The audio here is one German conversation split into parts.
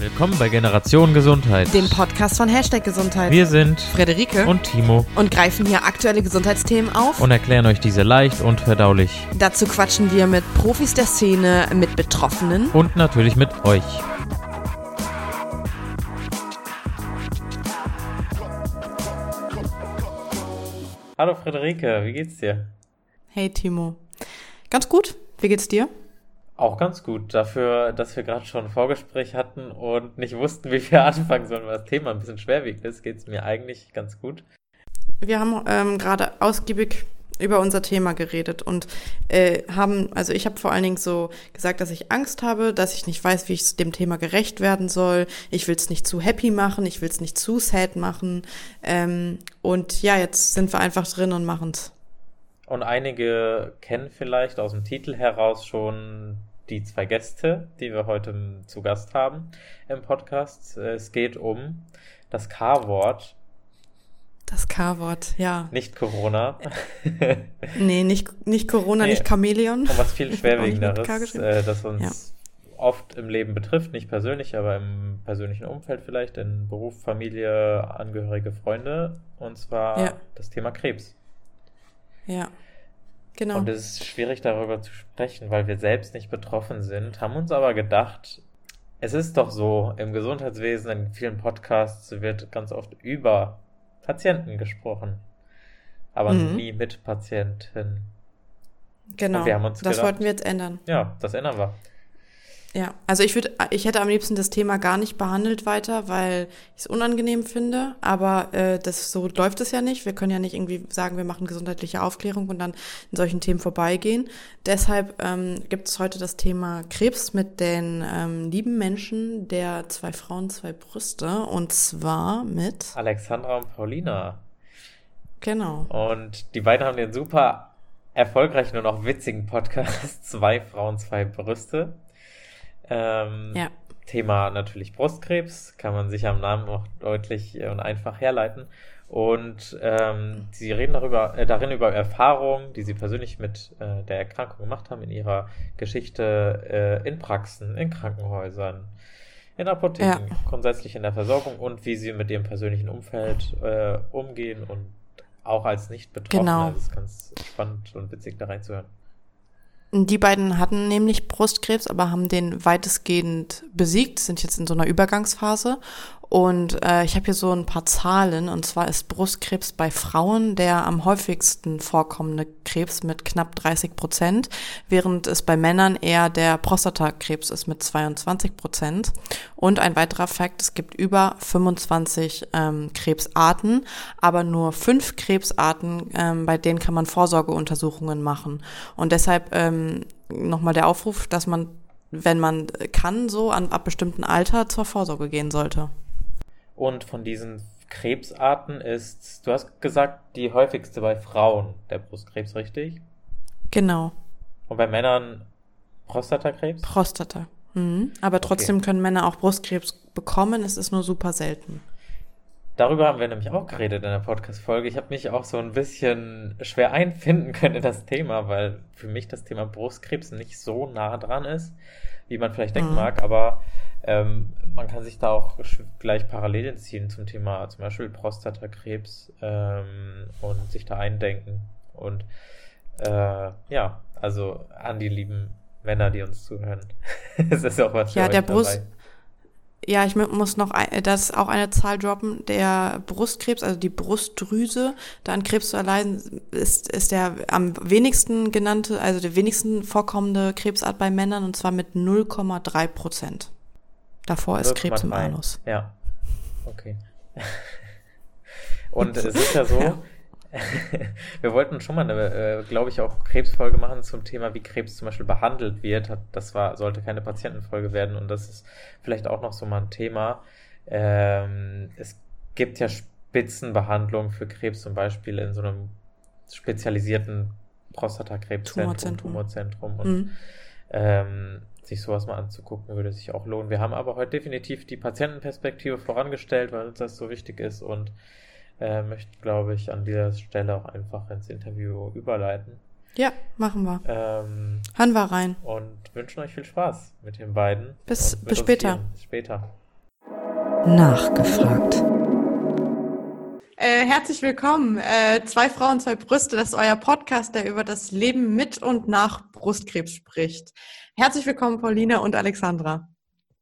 Willkommen bei Generation Gesundheit, dem Podcast von Hashtag Gesundheit. Wir sind Friederike und Timo und greifen hier aktuelle Gesundheitsthemen auf und erklären euch diese leicht und verdaulich. Dazu quatschen wir mit Profis der Szene, mit Betroffenen und natürlich mit euch. Hallo Friederike, wie geht's dir? Hey Timo. Ganz gut. Wie geht's dir? Auch ganz gut, dafür, dass wir gerade schon ein Vorgespräch hatten und nicht wussten, wie wir anfangen sollen, weil das Thema ein bisschen schwerwiegend ist, geht es mir eigentlich ganz gut. Wir haben ähm, gerade ausgiebig über unser Thema geredet und äh, haben, also ich habe vor allen Dingen so gesagt, dass ich Angst habe, dass ich nicht weiß, wie ich dem Thema gerecht werden soll. Ich will es nicht zu happy machen, ich will es nicht zu sad machen. Ähm, und ja, jetzt sind wir einfach drin und machen es. Und einige kennen vielleicht aus dem Titel heraus schon die zwei Gäste, die wir heute zu Gast haben im Podcast. Es geht um das K-Wort. Das K-Wort, ja. Nicht Corona. nee, nicht, nicht Corona, nee, nicht Chamäleon. Und was viel schwerwiegenderes, äh, das uns ja. oft im Leben betrifft, nicht persönlich, aber im persönlichen Umfeld vielleicht, in Beruf, Familie, Angehörige, Freunde, und zwar ja. das Thema Krebs. Ja. Genau. Und es ist schwierig darüber zu sprechen, weil wir selbst nicht betroffen sind, haben uns aber gedacht, es ist doch so, im Gesundheitswesen, in vielen Podcasts wird ganz oft über Patienten gesprochen, aber mhm. nie mit Patienten. Genau. das gedacht, wollten wir jetzt ändern. Ja, das ändern wir. Ja, also ich würde, ich hätte am liebsten das Thema gar nicht behandelt weiter, weil ich es unangenehm finde. Aber äh, das so läuft es ja nicht. Wir können ja nicht irgendwie sagen, wir machen gesundheitliche Aufklärung und dann in solchen Themen vorbeigehen. Deshalb ähm, gibt es heute das Thema Krebs mit den ähm, lieben Menschen der zwei Frauen, zwei Brüste. Und zwar mit Alexandra und Paulina. Genau. Und die beiden haben den super erfolgreichen und auch witzigen Podcast Zwei Frauen, zwei Brüste. Ähm, ja. Thema natürlich Brustkrebs, kann man sich am Namen auch deutlich und einfach herleiten. Und ähm, sie reden darüber, äh, darin über Erfahrungen, die sie persönlich mit äh, der Erkrankung gemacht haben in ihrer Geschichte äh, in Praxen, in Krankenhäusern, in Apotheken, ja. grundsätzlich in der Versorgung und wie sie mit ihrem persönlichen Umfeld äh, umgehen und auch als Nicht-Betroffener. Genau. Das ist ganz spannend und witzig da reinzuhören. Die beiden hatten nämlich Brustkrebs, aber haben den weitestgehend besiegt, sind jetzt in so einer Übergangsphase und äh, ich habe hier so ein paar Zahlen. Und zwar ist Brustkrebs bei Frauen der am häufigsten vorkommende Krebs mit knapp 30 Prozent, während es bei Männern eher der Prostatakrebs ist mit 22 Prozent. Und ein weiterer Fakt, es gibt über 25 ähm, Krebsarten, aber nur fünf Krebsarten, ähm, bei denen kann man Vorsorgeuntersuchungen machen. Und deshalb ähm, nochmal der Aufruf, dass man wenn man kann, so an ab bestimmten Alter zur Vorsorge gehen sollte. Und von diesen Krebsarten ist, du hast gesagt, die häufigste bei Frauen der Brustkrebs, richtig? Genau. Und bei Männern Prostatakrebs? Prostata. Mhm. Aber trotzdem okay. können Männer auch Brustkrebs bekommen, es ist nur super selten. Darüber haben wir nämlich auch geredet in der Podcast-Folge. Ich habe mich auch so ein bisschen schwer einfinden können in das Thema, weil für mich das Thema Brustkrebs nicht so nah dran ist, wie man vielleicht denken mhm. mag. Aber ähm, man kann sich da auch gleich Parallelen ziehen zum Thema zum Beispiel Prostatakrebs ähm, und sich da eindenken. Und äh, ja, also an die lieben Männer, die uns zuhören. es ist auch was Ja, der Brust. Dabei. Ja, ich muss noch ein, das auch eine Zahl droppen. Der Brustkrebs, also die Brustdrüse, da an Krebs zu erleiden, ist, ist der am wenigsten genannte, also der wenigsten vorkommende Krebsart bei Männern und zwar mit 0,3 Prozent. Davor ist Krebs im Anus. Ja. Okay. Und es ist ja so, ja. wir wollten schon mal eine, äh, glaube ich, auch Krebsfolge machen zum Thema, wie Krebs zum Beispiel behandelt wird. Das war, sollte keine Patientenfolge werden und das ist vielleicht auch noch so mal ein Thema. Ähm, es gibt ja Spitzenbehandlungen für Krebs, zum Beispiel in so einem spezialisierten Prostatakrebszentrum, Tumorzentrum, Tumorzentrum und mhm. ähm, sich sowas mal anzugucken, würde sich auch lohnen. Wir haben aber heute definitiv die Patientenperspektive vorangestellt, weil uns das so wichtig ist und äh, möchten, glaube ich, an dieser Stelle auch einfach ins Interview überleiten. Ja, machen wir. Ähm, Hören wir rein. Und wünschen euch viel Spaß mit den beiden. Bis, bis später. Bis später. Nachgefragt. Äh, herzlich willkommen. Äh, zwei Frauen, zwei Brüste, das ist euer Podcast, der über das Leben mit und nach Brustkrebs spricht. Herzlich willkommen, Paulina und Alexandra.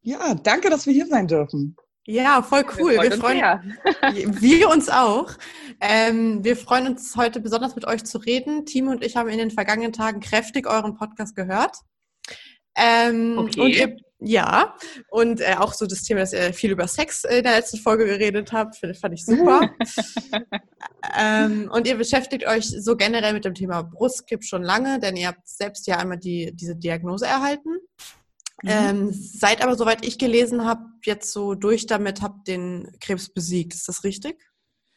Ja, danke, dass wir hier sein dürfen. Ja, voll cool. Wir freuen, wir, freuen wir uns auch. Ähm, wir freuen uns heute besonders mit euch zu reden. Timo und ich haben in den vergangenen Tagen kräftig euren Podcast gehört. Ähm, okay. Und ihr, ja, und äh, auch so das Thema, dass ihr viel über Sex in der letzten Folge geredet habt, fand ich super. ähm, und ihr beschäftigt euch so generell mit dem Thema Brustkrebs schon lange, denn ihr habt selbst ja einmal die, diese Diagnose erhalten. Mhm. Ähm, seid aber, soweit ich gelesen habe, jetzt so durch damit, habt den Krebs besiegt. Ist das richtig?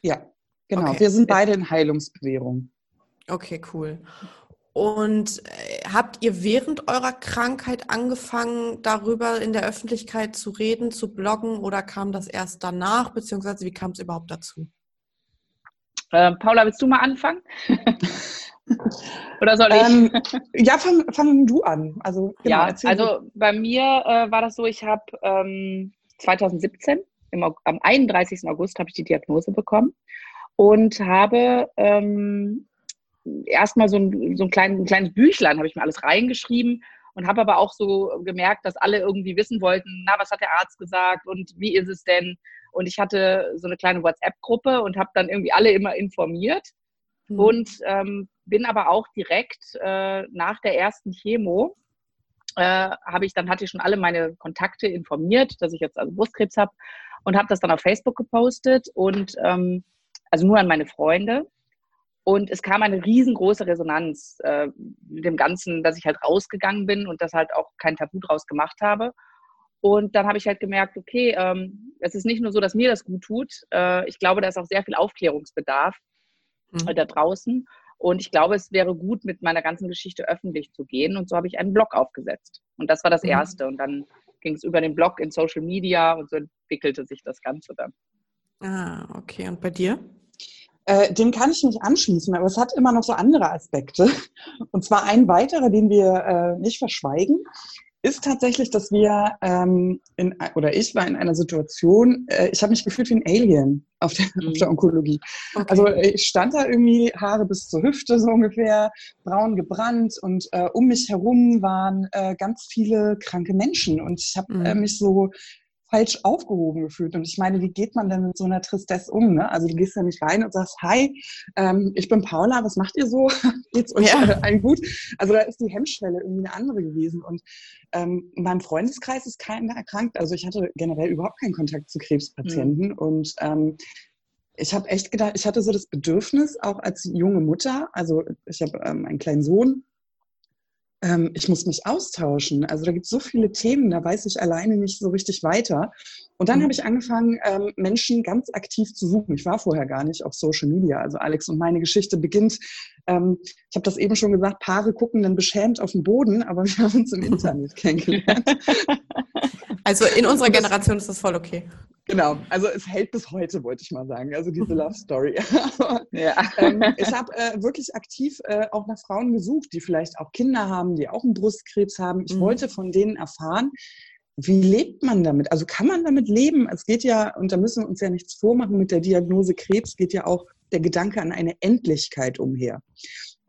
Ja, genau. Okay. Wir sind beide in Heilungsbewährung. Okay, cool. Und äh, habt ihr während eurer Krankheit angefangen, darüber in der Öffentlichkeit zu reden, zu bloggen oder kam das erst danach, beziehungsweise wie kam es überhaupt dazu? Äh, Paula, willst du mal anfangen? oder soll ich? Ähm, ja, fang, fang, du an. Also, genau, ja, also bei mir äh, war das so, ich habe ähm, 2017, im, am 31. August habe ich die Diagnose bekommen und habe ähm, erstmal so ein, so ein, klein, ein kleines Büchlein, habe ich mir alles reingeschrieben und habe aber auch so gemerkt, dass alle irgendwie wissen wollten, na, was hat der Arzt gesagt und wie ist es denn? Und ich hatte so eine kleine WhatsApp-Gruppe und habe dann irgendwie alle immer informiert mhm. und ähm, bin aber auch direkt äh, nach der ersten Chemo äh, habe ich dann hatte ich schon alle meine Kontakte informiert, dass ich jetzt also Brustkrebs habe und habe das dann auf Facebook gepostet und ähm, also nur an meine Freunde und es kam eine riesengroße Resonanz äh, mit dem Ganzen, dass ich halt rausgegangen bin und das halt auch kein Tabu draus gemacht habe. Und dann habe ich halt gemerkt, okay, ähm, es ist nicht nur so, dass mir das gut tut. Äh, ich glaube, da ist auch sehr viel Aufklärungsbedarf mhm. äh, da draußen. Und ich glaube, es wäre gut, mit meiner ganzen Geschichte öffentlich zu gehen. Und so habe ich einen Blog aufgesetzt. Und das war das mhm. Erste. Und dann ging es über den Blog in Social Media und so entwickelte sich das Ganze dann. Ah, okay. Und bei dir? Äh, dem kann ich mich anschließen, aber es hat immer noch so andere Aspekte. Und zwar ein weiterer, den wir äh, nicht verschweigen, ist tatsächlich, dass wir ähm, in, oder ich war in einer Situation, äh, ich habe mich gefühlt wie ein Alien auf der, mhm. auf der Onkologie. Okay. Also ich stand da irgendwie Haare bis zur Hüfte so ungefähr, braun gebrannt und äh, um mich herum waren äh, ganz viele kranke Menschen und ich habe äh, mhm. mich so falsch aufgehoben gefühlt. Und ich meine, wie geht man denn mit so einer Tristesse um? Ne? Also du gehst ja nicht rein und sagst, hi, ähm, ich bin Paula, was macht ihr so? Geht's euch ja. allen gut? Also da ist die Hemmschwelle irgendwie eine andere gewesen. Und ähm, in meinem Freundeskreis ist keiner erkrankt. Also ich hatte generell überhaupt keinen Kontakt zu Krebspatienten. Mhm. Und ähm, ich habe echt gedacht, ich hatte so das Bedürfnis, auch als junge Mutter, also ich habe ähm, einen kleinen Sohn, ähm, ich muss mich austauschen. Also da gibt es so viele Themen, da weiß ich alleine nicht so richtig weiter. Und dann mhm. habe ich angefangen, ähm, Menschen ganz aktiv zu suchen. Ich war vorher gar nicht auf Social Media. Also Alex und meine Geschichte beginnt, ähm, ich habe das eben schon gesagt, Paare gucken dann beschämt auf den Boden, aber wir haben uns im Internet kennengelernt. Also in unserer Generation ist das voll okay. Genau, also es hält bis heute, wollte ich mal sagen, also diese Love Story. ja. ähm, ich habe äh, wirklich aktiv äh, auch nach Frauen gesucht, die vielleicht auch Kinder haben, die auch einen Brustkrebs haben. Ich mhm. wollte von denen erfahren, wie lebt man damit? Also kann man damit leben? Es geht ja, und da müssen wir uns ja nichts vormachen mit der Diagnose Krebs, geht ja auch der Gedanke an eine Endlichkeit umher.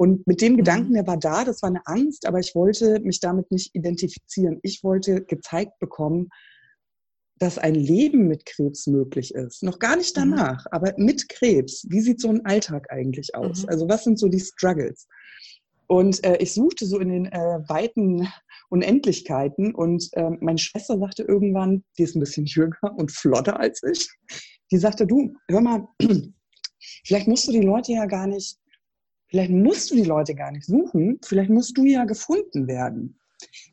Und mit dem Gedanken, mhm. der war da, das war eine Angst, aber ich wollte mich damit nicht identifizieren. Ich wollte gezeigt bekommen, dass ein Leben mit Krebs möglich ist. Noch gar nicht mhm. danach, mhm. aber mit Krebs. Wie sieht so ein Alltag eigentlich aus? Mhm. Also was sind so die Struggles? Und äh, ich suchte so in den äh, weiten Unendlichkeiten und äh, meine Schwester sagte irgendwann, die ist ein bisschen jünger und flotter als ich, die sagte, du, hör mal, vielleicht musst du die Leute ja gar nicht, vielleicht musst du die Leute gar nicht suchen, vielleicht musst du ja gefunden werden.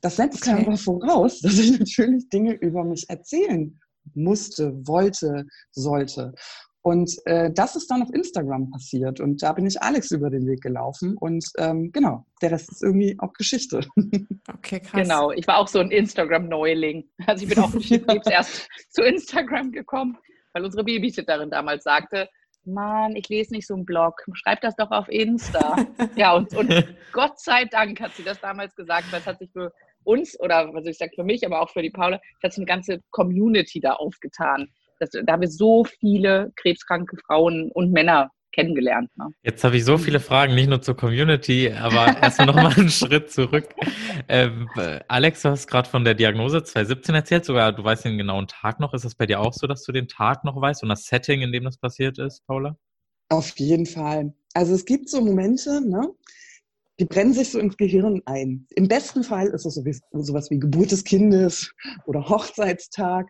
Das setzt okay. aber voraus, dass ich natürlich Dinge über mich erzählen musste, wollte, sollte. Und äh, das ist dann auf Instagram passiert. Und da bin ich Alex über den Weg gelaufen. Und ähm, genau, der Rest ist irgendwie auch Geschichte. Okay, krass. Genau, ich war auch so ein Instagram-Neuling. Also ich bin auch erst zu Instagram gekommen, weil unsere Babysitterin damals sagte, Mann, ich lese nicht so einen Blog, schreib das doch auf Insta. ja, und, und Gott sei Dank hat sie das damals gesagt, das hat sich für uns oder was ich sage für mich, aber auch für die Paula, hat sich eine ganze Community da aufgetan. Das, da haben wir so viele krebskranke Frauen und Männer kennengelernt. Ne? Jetzt habe ich so viele Fragen, nicht nur zur Community, aber erstmal nochmal einen Schritt zurück. Ähm, Alex, du hast gerade von der Diagnose 2017 erzählt, sogar du weißt den genauen Tag noch. Ist das bei dir auch so, dass du den Tag noch weißt und das Setting, in dem das passiert ist, Paula? Auf jeden Fall. Also es gibt so Momente, ne? die brennen sich so ins Gehirn ein. Im besten Fall ist es sowas wie Geburt des Kindes oder Hochzeitstag.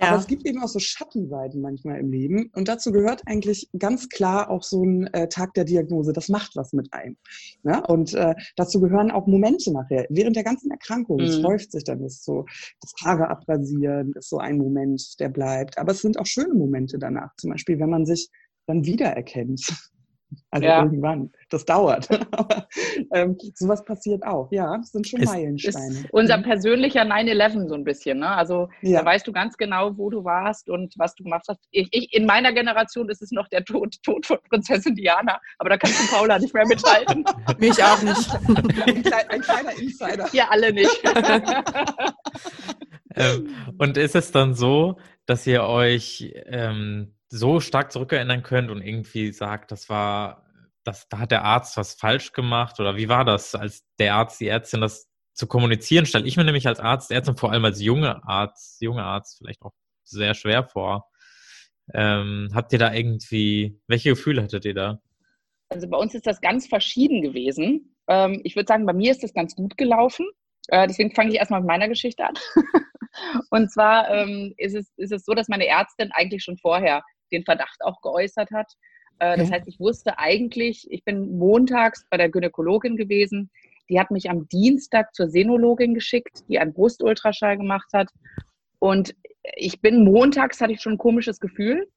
Ja. Aber es gibt eben auch so Schattenseiten manchmal im Leben. Und dazu gehört eigentlich ganz klar auch so ein äh, Tag der Diagnose. Das macht was mit einem. Ne? Und äh, dazu gehören auch Momente nachher. Während der ganzen Erkrankung, es mhm. häuft sich dann, ist so das Haare abrasieren, ist so ein Moment, der bleibt. Aber es sind auch schöne Momente danach. Zum Beispiel, wenn man sich dann wiedererkennt. Also ja. irgendwann. Das dauert. Aber ähm, sowas passiert auch. Ja, das sind schon ist, Meilensteine. Ist unser persönlicher 9-11 so ein bisschen. Ne? Also ja. da weißt du ganz genau, wo du warst und was du gemacht hast. Ich, ich, in meiner Generation ist es noch der Tod, Tod von Prinzessin Diana. Aber da kannst du Paula nicht mehr mithalten. Mich auch nicht. ein, klein, ein kleiner Insider. Ja, alle nicht. ähm, und ist es dann so, dass ihr euch ähm, so stark zurückerinnern könnt und irgendwie sagt, das war, das, da hat der Arzt was falsch gemacht oder wie war das, als der Arzt, die Ärztin das zu kommunizieren, stelle ich mir nämlich als Arzt, Ärztin vor allem als junge Arzt, junge Arzt vielleicht auch sehr schwer vor. Ähm, habt ihr da irgendwie, welche Gefühle hattet ihr da? Also bei uns ist das ganz verschieden gewesen. Ähm, ich würde sagen, bei mir ist das ganz gut gelaufen. Äh, deswegen fange ich erstmal mit meiner Geschichte an. Und zwar ähm, ist, es, ist es so, dass meine Ärztin eigentlich schon vorher den Verdacht auch geäußert hat. Äh, das heißt, ich wusste eigentlich, ich bin montags bei der Gynäkologin gewesen. Die hat mich am Dienstag zur Senologin geschickt, die einen Brustultraschall gemacht hat. Und ich bin montags, hatte ich schon ein komisches Gefühl.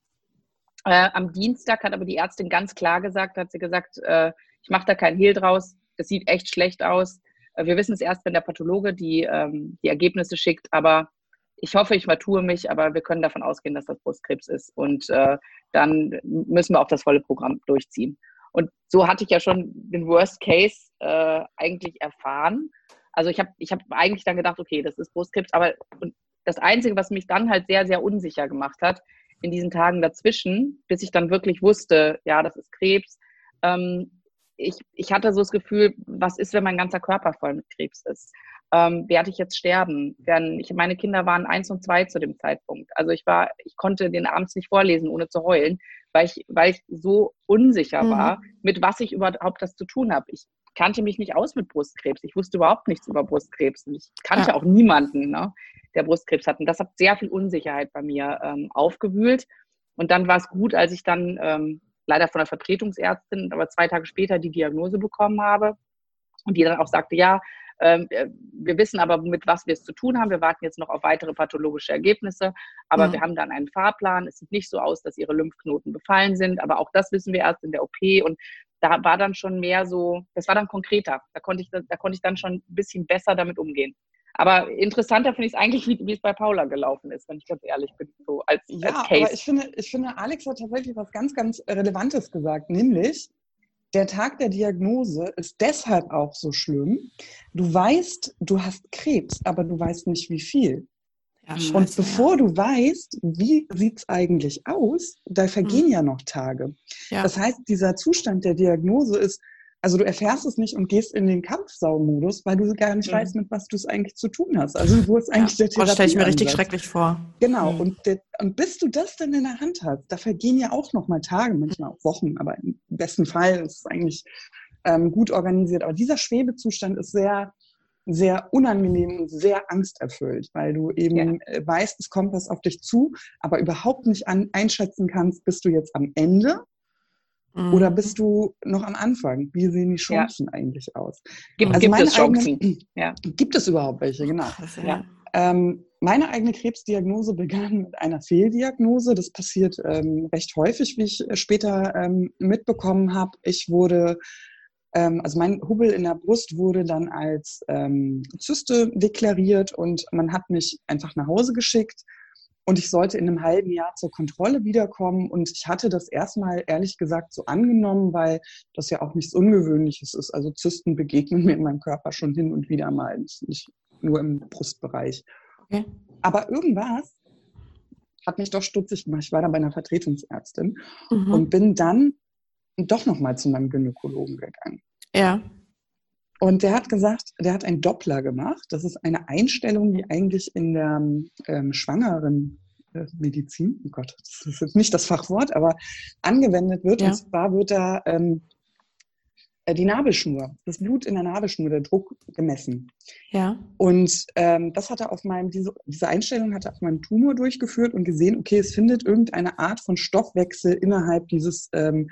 Äh, am Dienstag hat aber die Ärztin ganz klar gesagt, hat sie gesagt, äh, ich mache da keinen Hehl draus, das sieht echt schlecht aus. Äh, wir wissen es erst, wenn der Pathologe die, ähm, die Ergebnisse schickt, aber ich hoffe, ich vertue mich, aber wir können davon ausgehen, dass das Brustkrebs ist. Und äh, dann müssen wir auch das volle Programm durchziehen. Und so hatte ich ja schon den Worst Case äh, eigentlich erfahren. Also ich habe ich hab eigentlich dann gedacht, okay, das ist Brustkrebs. Aber und das Einzige, was mich dann halt sehr, sehr unsicher gemacht hat, in diesen Tagen dazwischen, bis ich dann wirklich wusste, ja, das ist Krebs, ähm, ich, ich hatte so das Gefühl, was ist, wenn mein ganzer Körper voll mit Krebs ist? Ähm, werde ich jetzt sterben? Werden, ich, meine Kinder waren eins und zwei zu dem Zeitpunkt. Also ich war, ich konnte den abends nicht vorlesen, ohne zu heulen, weil ich, weil ich so unsicher mhm. war, mit was ich überhaupt das zu tun habe. Ich kannte mich nicht aus mit Brustkrebs. Ich wusste überhaupt nichts über Brustkrebs. Und ich kannte ja. auch niemanden, ne, der Brustkrebs hat. Und das hat sehr viel Unsicherheit bei mir ähm, aufgewühlt. Und dann war es gut, als ich dann ähm, leider von der Vertretungsärztin, aber zwei Tage später die Diagnose bekommen habe und die dann auch sagte, ja, wir wissen aber, mit was wir es zu tun haben. Wir warten jetzt noch auf weitere pathologische Ergebnisse, aber mhm. wir haben dann einen Fahrplan. Es sieht nicht so aus, dass ihre Lymphknoten befallen sind, aber auch das wissen wir erst in der OP und da war dann schon mehr so, das war dann konkreter. Da konnte ich, da konnte ich dann schon ein bisschen besser damit umgehen. Aber interessanter finde ich es eigentlich, wie, wie, es bei Paula gelaufen ist, wenn ich ganz ehrlich bin, so als, ja, als Case. Aber ich finde, ich finde, Alex hat tatsächlich was ganz, ganz Relevantes gesagt, nämlich, der Tag der Diagnose ist deshalb auch so schlimm. Du weißt, du hast Krebs, aber du weißt nicht, wie viel. Ja, und bevor ja. du weißt, wie sieht es eigentlich aus, da vergehen mhm. ja noch Tage. Ja. Das heißt, dieser Zustand der Diagnose ist also du erfährst es nicht und gehst in den Kampfsaumodus, weil du gar nicht mhm. weißt, mit was du es eigentlich zu tun hast. Also wo ist eigentlich ja, der Therapie Das stelle ich mir richtig schrecklich vor. Genau. Mhm. Und, der, und bis du das dann in der Hand hast, da vergehen ja auch noch mal Tage, manchmal auch Wochen, aber im besten Fall ist es eigentlich ähm, gut organisiert. Aber dieser Schwebezustand ist sehr, sehr unangenehm und sehr angsterfüllt, weil du eben ja. Äh, weißt, es kommt was auf dich zu, aber überhaupt nicht an, einschätzen kannst, bist du jetzt am Ende Mhm. Oder bist du noch am Anfang? Wie sehen die Chancen ja. eigentlich aus? Gibt, also gibt es Chancen? Eigene, ja. Gibt es überhaupt welche? Genau. Ja. Ähm, meine eigene Krebsdiagnose begann mit einer Fehldiagnose. Das passiert ähm, recht häufig, wie ich später ähm, mitbekommen habe. Ich wurde, ähm, also mein Hubbel in der Brust wurde dann als ähm, Zyste deklariert und man hat mich einfach nach Hause geschickt und ich sollte in einem halben Jahr zur Kontrolle wiederkommen. Und ich hatte das erstmal ehrlich gesagt so angenommen, weil das ja auch nichts Ungewöhnliches ist. Also Zysten begegnen mir in meinem Körper schon hin und wieder mal, nicht nur im Brustbereich. Okay. Aber irgendwas hat mich doch stutzig gemacht. Ich war da bei einer Vertretungsärztin mhm. und bin dann doch nochmal zu meinem Gynäkologen gegangen. Ja. Und der hat gesagt, der hat einen Doppler gemacht. Das ist eine Einstellung, die eigentlich in der ähm, schwangeren äh, Medizin, oh Gott, das ist jetzt nicht das Fachwort, aber angewendet wird. Ja. Und zwar wird da ähm, äh, die Nabelschnur, das Blut in der Nabelschnur, der Druck gemessen. Ja. Und ähm, das hat er auf meinem, diese, diese Einstellung hat er auf meinem Tumor durchgeführt und gesehen, okay, es findet irgendeine Art von Stoffwechsel innerhalb dieses ähm,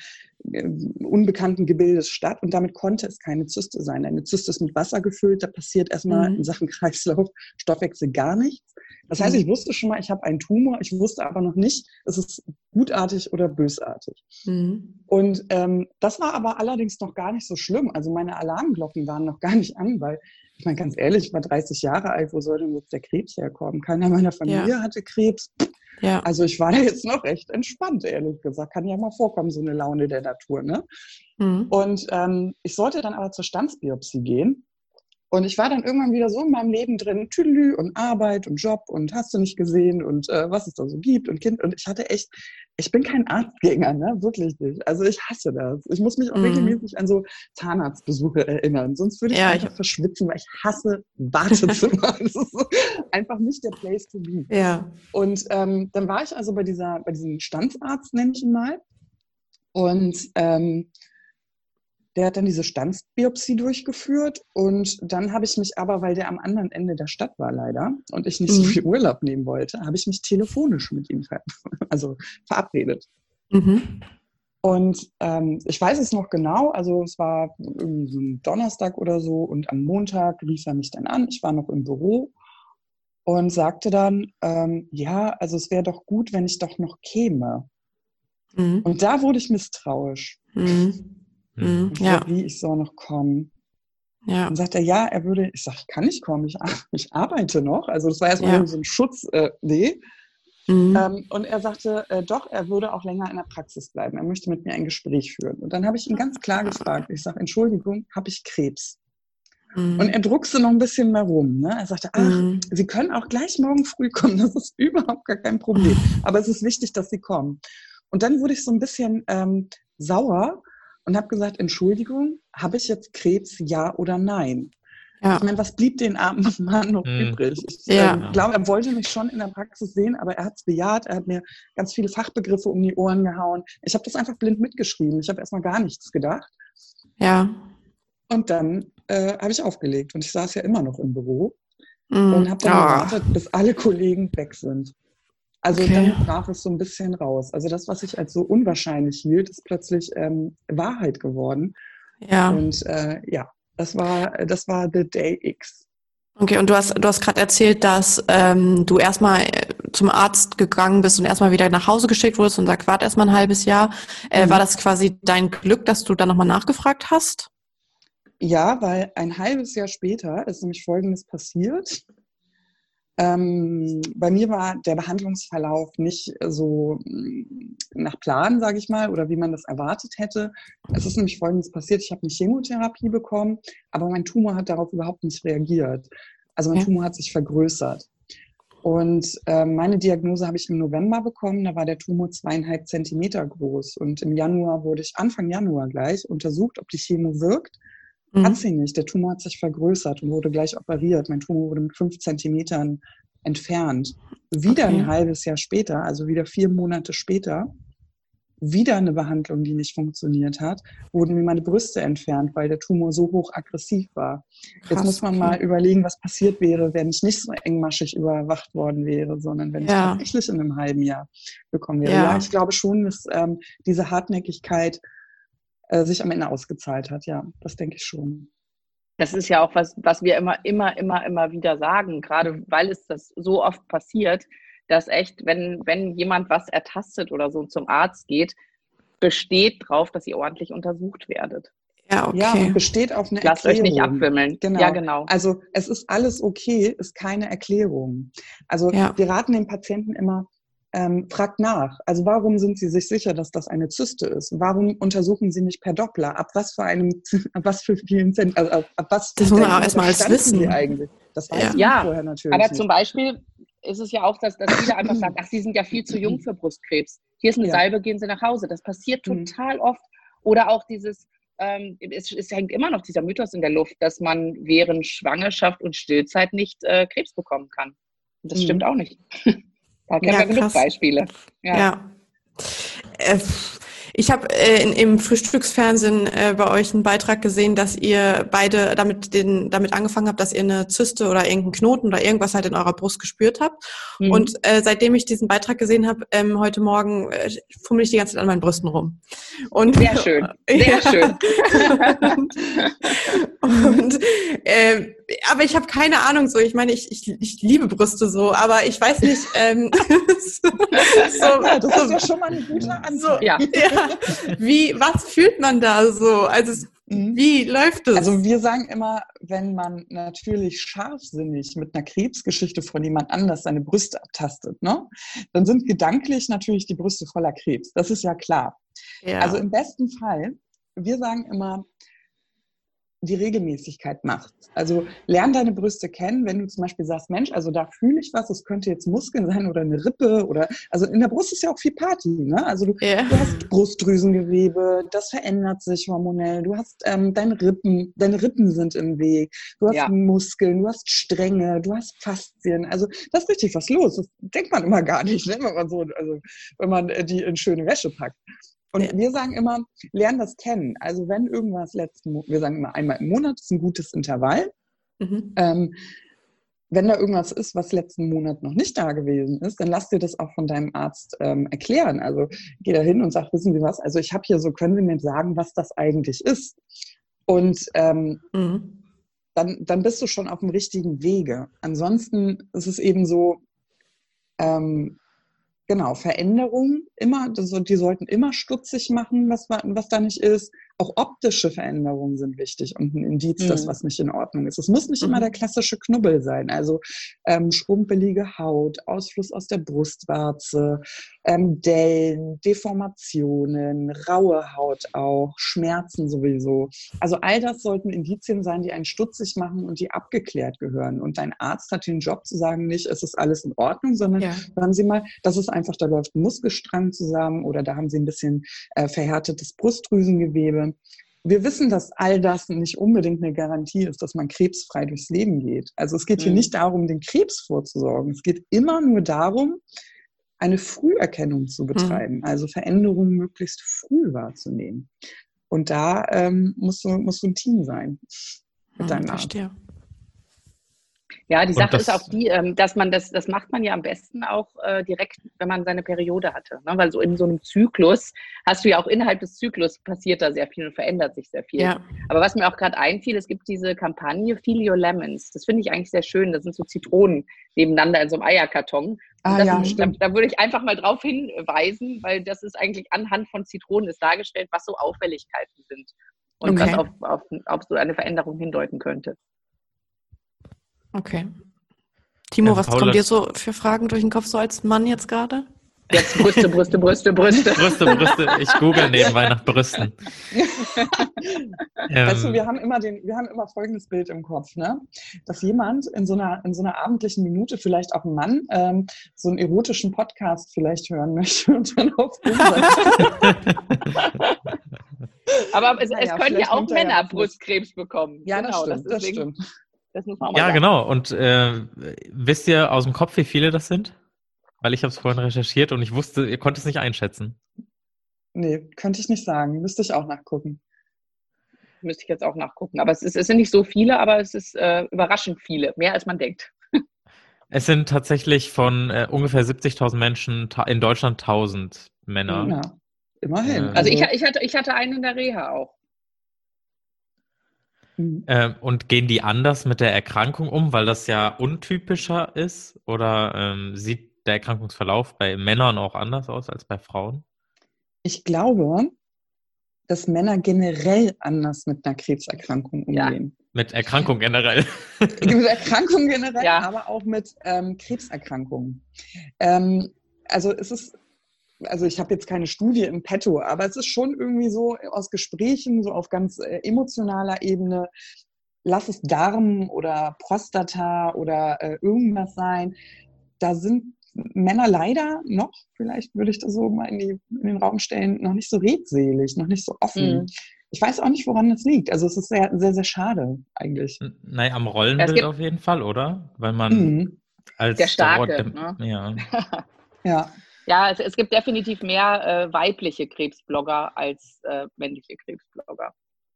äh, unbekannten Gebildes statt und damit konnte es keine Zyste sein. Eine Zyste ist mit Wasser gefüllt, da passiert erstmal mhm. in Sachen Kreislauf, Stoffwechsel gar nichts. Das heißt, mhm. ich wusste schon mal, ich habe einen Tumor, ich wusste aber noch nicht, ist es gutartig oder bösartig. Mhm. Und ähm, das war aber allerdings noch gar nicht so schlimm. Also meine Alarmglocken waren noch gar nicht an, weil ich meine, ganz ehrlich, ich war 30 Jahre alt, wo soll denn jetzt der Krebs herkommen? Keiner meiner Familie ja. hatte Krebs. Ja. Also ich war da jetzt noch recht entspannt, ehrlich gesagt. Kann ja mal vorkommen, so eine Laune der Natur. Ne? Mhm. Und ähm, ich sollte dann aber zur Standsbiopsie gehen. Und ich war dann irgendwann wieder so in meinem Leben drin, Tüdelü und Arbeit und Job und hast du nicht gesehen und äh, was es da so gibt und Kind. Und ich hatte echt, ich bin kein Arztgänger, ne? wirklich nicht. Also ich hasse das. Ich muss mich auch mhm. regelmäßig an so Zahnarztbesuche erinnern. Sonst würde ich ja, einfach ich... verschwitzen, weil ich hasse Wartezimmer. das ist so einfach nicht der Place to be. Ja. Und ähm, dann war ich also bei dieser, bei diesem Standsarzt, nenne ich ihn mal. Und ähm, der hat dann diese Standsbiopsie durchgeführt und dann habe ich mich aber, weil der am anderen Ende der Stadt war leider und ich nicht mhm. so viel Urlaub nehmen wollte, habe ich mich telefonisch mit ihm ver also verabredet. Mhm. Und ähm, ich weiß es noch genau, also es war irgendwie so ein Donnerstag oder so und am Montag rief er mich dann an, ich war noch im Büro und sagte dann, ähm, ja, also es wäre doch gut, wenn ich doch noch käme. Mhm. Und da wurde ich misstrauisch. Mhm. Mhm, ja. Wie ich soll noch kommen. Ja. Dann sagt er, ja, er würde, ich sage, ich kann nicht kommen, ich, ich arbeite noch. Also das war erstmal ja. so ein Schutz, äh, nee. Mhm. Ähm, und er sagte, äh, doch, er würde auch länger in der Praxis bleiben. Er möchte mit mir ein Gespräch führen. Und dann habe ich ihn ganz klar gefragt. Ich sage, Entschuldigung, habe ich Krebs? Mhm. Und er druckste noch ein bisschen mehr rum. Ne? Er sagte, ach, mhm. Sie können auch gleich morgen früh kommen. Das ist überhaupt gar kein Problem. Aber es ist wichtig, dass Sie kommen. Und dann wurde ich so ein bisschen ähm, sauer und habe gesagt, Entschuldigung, habe ich jetzt Krebs, ja oder nein? Ja. Ich meine, was blieb den armen Mann noch mhm. übrig? Ich ja. äh, glaube, er wollte mich schon in der Praxis sehen, aber er hat es bejaht. Er hat mir ganz viele Fachbegriffe um die Ohren gehauen. Ich habe das einfach blind mitgeschrieben. Ich habe erstmal gar nichts gedacht. Ja. Und dann äh, habe ich aufgelegt. Und ich saß ja immer noch im Büro mhm. und habe dann oh. gewartet, bis alle Kollegen weg sind. Also okay. dann brach es so ein bisschen raus. Also das, was ich als so unwahrscheinlich hielt, ist plötzlich ähm, Wahrheit geworden. Ja. Und äh, ja, das war, das war The Day X. Okay, und du hast, du hast gerade erzählt, dass ähm, du erstmal äh, zum Arzt gegangen bist und erstmal wieder nach Hause geschickt wurdest und sagt, warte erstmal ein halbes Jahr. Äh, mhm. War das quasi dein Glück, dass du dann nochmal nachgefragt hast? Ja, weil ein halbes Jahr später ist nämlich Folgendes passiert. Ähm, bei mir war der Behandlungsverlauf nicht so mm, nach Plan, sage ich mal, oder wie man das erwartet hätte. Es ist nämlich Folgendes passiert. Ich habe eine Chemotherapie bekommen, aber mein Tumor hat darauf überhaupt nicht reagiert. Also mein ja. Tumor hat sich vergrößert. Und äh, meine Diagnose habe ich im November bekommen. Da war der Tumor zweieinhalb Zentimeter groß. Und im Januar wurde ich, Anfang Januar gleich, untersucht, ob die Chemo wirkt. Mhm. Hat sie nicht. Der Tumor hat sich vergrößert und wurde gleich operiert. Mein Tumor wurde mit fünf Zentimetern entfernt. Wieder okay. ein halbes Jahr später, also wieder vier Monate später, wieder eine Behandlung, die nicht funktioniert hat, wurden mir meine Brüste entfernt, weil der Tumor so hoch aggressiv war. Krass, Jetzt muss man okay. mal überlegen, was passiert wäre, wenn ich nicht so engmaschig überwacht worden wäre, sondern wenn ja. ich tatsächlich in einem halben Jahr bekommen wäre. Ja, ja ich glaube schon, dass ähm, diese Hartnäckigkeit äh, sich am Ende ausgezahlt hat. Ja, das denke ich schon. Das ist ja auch was, was wir immer, immer, immer, immer wieder sagen, gerade weil es das so oft passiert, dass echt, wenn, wenn jemand was ertastet oder so zum Arzt geht, besteht drauf, dass ihr ordentlich untersucht werdet. Ja, okay. Ja, und besteht auf eine Lasst Erklärung. euch nicht abwimmeln. Genau. Ja, genau. Also es ist alles okay, ist keine Erklärung. Also ja. wir raten den Patienten immer, ähm, fragt nach. Also warum sind Sie sich sicher, dass das eine Zyste ist? Warum untersuchen Sie nicht per Doppler? Ab was für einem, ab was für vielen Cent, also ab, ab was Das muss man auch erstmal als wissen. Sie eigentlich? Das weiß ja. ja vorher natürlich. Aber nicht. zum Beispiel, ist es ja auch, dass, dass viele einfach sagen, ach, sie sind ja viel zu jung für Brustkrebs. Hier ist eine ja. Salbe, gehen sie nach Hause. Das passiert mhm. total mhm. oft. Oder auch dieses, ähm, es, es, hängt immer noch dieser Mythos in der Luft, dass man während Schwangerschaft und Stillzeit nicht äh, Krebs bekommen kann. Und das mhm. stimmt auch nicht. da kennen ja, wir genug Beispiele. Ja. ja. Äh, ich habe äh, im Frühstücksfernsehen äh, bei euch einen Beitrag gesehen, dass ihr beide damit, den, damit angefangen habt, dass ihr eine Zyste oder irgendeinen Knoten oder irgendwas halt in eurer Brust gespürt habt. Mhm. Und äh, seitdem ich diesen Beitrag gesehen habe, ähm, heute Morgen äh, fummel ich die ganze Zeit an meinen Brüsten rum. Und, Sehr schön. Sehr schön. und, äh, aber ich habe keine Ahnung so. Ich meine, ich, ich, ich liebe Brüste so, aber ich weiß nicht. Ähm, so, ja, das ist ja schon mal ein guter Ansatz. So, ja. ja. Wie, was fühlt man da so? Also mhm. wie läuft es? Also wir sagen immer, wenn man natürlich scharfsinnig mit einer Krebsgeschichte von jemand anders seine Brüste abtastet, ne, dann sind gedanklich natürlich die Brüste voller Krebs. Das ist ja klar. Ja. Also im besten Fall, wir sagen immer, die Regelmäßigkeit macht. Also lern deine Brüste kennen, wenn du zum Beispiel sagst, Mensch, also da fühle ich was, es könnte jetzt Muskeln sein oder eine Rippe oder also in der Brust ist ja auch viel Party, ne? Also du, yeah. du hast Brustdrüsengewebe, das verändert sich hormonell, du hast ähm, deine Rippen, deine Rippen sind im Weg, du hast ja. Muskeln, du hast Stränge, du hast Faszien, also da ist richtig was los. Das denkt man immer gar nicht, ne? wenn man so, also wenn man die in schöne Wäsche packt. Und ja. wir sagen immer, lern das kennen. Also wenn irgendwas letzten, wir sagen immer einmal im Monat ist ein gutes Intervall. Mhm. Ähm, wenn da irgendwas ist, was letzten Monat noch nicht da gewesen ist, dann lass dir das auch von deinem Arzt ähm, erklären. Also geh da hin und sag, wissen Sie was? Also ich habe hier so, können Sie mir sagen, was das eigentlich ist? Und ähm, mhm. dann, dann bist du schon auf dem richtigen Wege. Ansonsten ist es eben so, ähm, genau, Veränderungen immer, die sollten immer stutzig machen, was, was da nicht ist auch optische Veränderungen sind wichtig und ein Indiz, mhm. dass was nicht in Ordnung ist. Es muss nicht mhm. immer der klassische Knubbel sein, also ähm, schrumpelige Haut, Ausfluss aus der Brustwarze, ähm, Dellen, Deformationen, raue Haut auch, Schmerzen sowieso. Also all das sollten Indizien sein, die einen stutzig machen und die abgeklärt gehören. Und dein Arzt hat den Job zu sagen, nicht, es ist alles in Ordnung, sondern ja. hören Sie mal, das ist einfach, da läuft ein Muskelstrang zusammen oder da haben Sie ein bisschen äh, verhärtetes Brustdrüsengewebe wir wissen, dass all das nicht unbedingt eine Garantie ist, dass man krebsfrei durchs Leben geht. Also es geht hier mhm. nicht darum, den Krebs vorzusorgen. Es geht immer nur darum, eine Früherkennung zu mhm. betreiben, mhm. also Veränderungen möglichst früh wahrzunehmen. Und da ähm, musst, du, musst du ein Team sein mit mhm, deinem Verstehe. Ja, die Sache ist auch die, ähm, dass man das, das macht man ja am besten auch äh, direkt, wenn man seine Periode hatte. Ne? Weil so in so einem Zyklus hast du ja auch innerhalb des Zyklus passiert da sehr viel und verändert sich sehr viel. Ja. Aber was mir auch gerade einfiel, es gibt diese Kampagne Feel Your Lemons. Das finde ich eigentlich sehr schön. Das sind so Zitronen nebeneinander in so einem Eierkarton. Ah, ja, ist, da, da, würde ich einfach mal drauf hinweisen, weil das ist eigentlich anhand von Zitronen ist dargestellt, was so Auffälligkeiten sind und okay. was auf, auf, auf so eine Veränderung hindeuten könnte. Okay. Timo, ja, was Paula kommt dir so für Fragen durch den Kopf, so als Mann jetzt gerade? Jetzt Brüste, Brüste, Brüste, Brüste. Brüste, Brüste. Ich google nebenbei nach Brüsten. weißt du, wir haben immer den, wir haben immer folgendes Bild im Kopf, ne? Dass jemand in so einer, in so einer abendlichen Minute, vielleicht auch ein Mann, ähm, so einen erotischen Podcast vielleicht hören möchte und dann auf Aber es, naja, es können ja auch Männer ja Brustkrebs bekommen. Ja, genau, das stimmt, das, das stimmt. Das muss man auch mal Ja, sagen. genau. Und äh, wisst ihr aus dem Kopf, wie viele das sind? Weil ich habe es vorhin recherchiert und ich wusste, ihr konntet es nicht einschätzen. Nee, könnte ich nicht sagen. Müsste ich auch nachgucken. Müsste ich jetzt auch nachgucken. Aber es, ist, es sind nicht so viele, aber es ist äh, überraschend viele. Mehr als man denkt. Es sind tatsächlich von äh, ungefähr 70.000 Menschen in Deutschland 1000 Männer. Ja, immerhin. Äh, also ich, ich, hatte, ich hatte einen in der Reha auch. Mhm. Ähm, und gehen die anders mit der Erkrankung um, weil das ja untypischer ist? Oder ähm, sieht der Erkrankungsverlauf bei Männern auch anders aus als bei Frauen? Ich glaube, dass Männer generell anders mit einer Krebserkrankung umgehen. Ja. Mit Erkrankung generell. mit Erkrankung generell, ja. aber auch mit ähm, Krebserkrankungen. Ähm, also es ist also ich habe jetzt keine Studie im Petto, aber es ist schon irgendwie so aus Gesprächen, so auf ganz äh, emotionaler Ebene, lass es Darm oder Prostata oder äh, irgendwas sein. da sind Männer leider noch, vielleicht würde ich das so mal in, die, in den Raum stellen, noch nicht so redselig, noch nicht so offen. Mhm. Ich weiß auch nicht, woran das liegt. Also es ist sehr, sehr, sehr schade eigentlich. Nein, am Rollenbild auf jeden Fall, oder? Weil man mhm. als der Starke, der, ne? ja. ja. Ja, es, es, gibt definitiv mehr äh, weibliche Krebsblogger als äh, männliche Krebsblogger.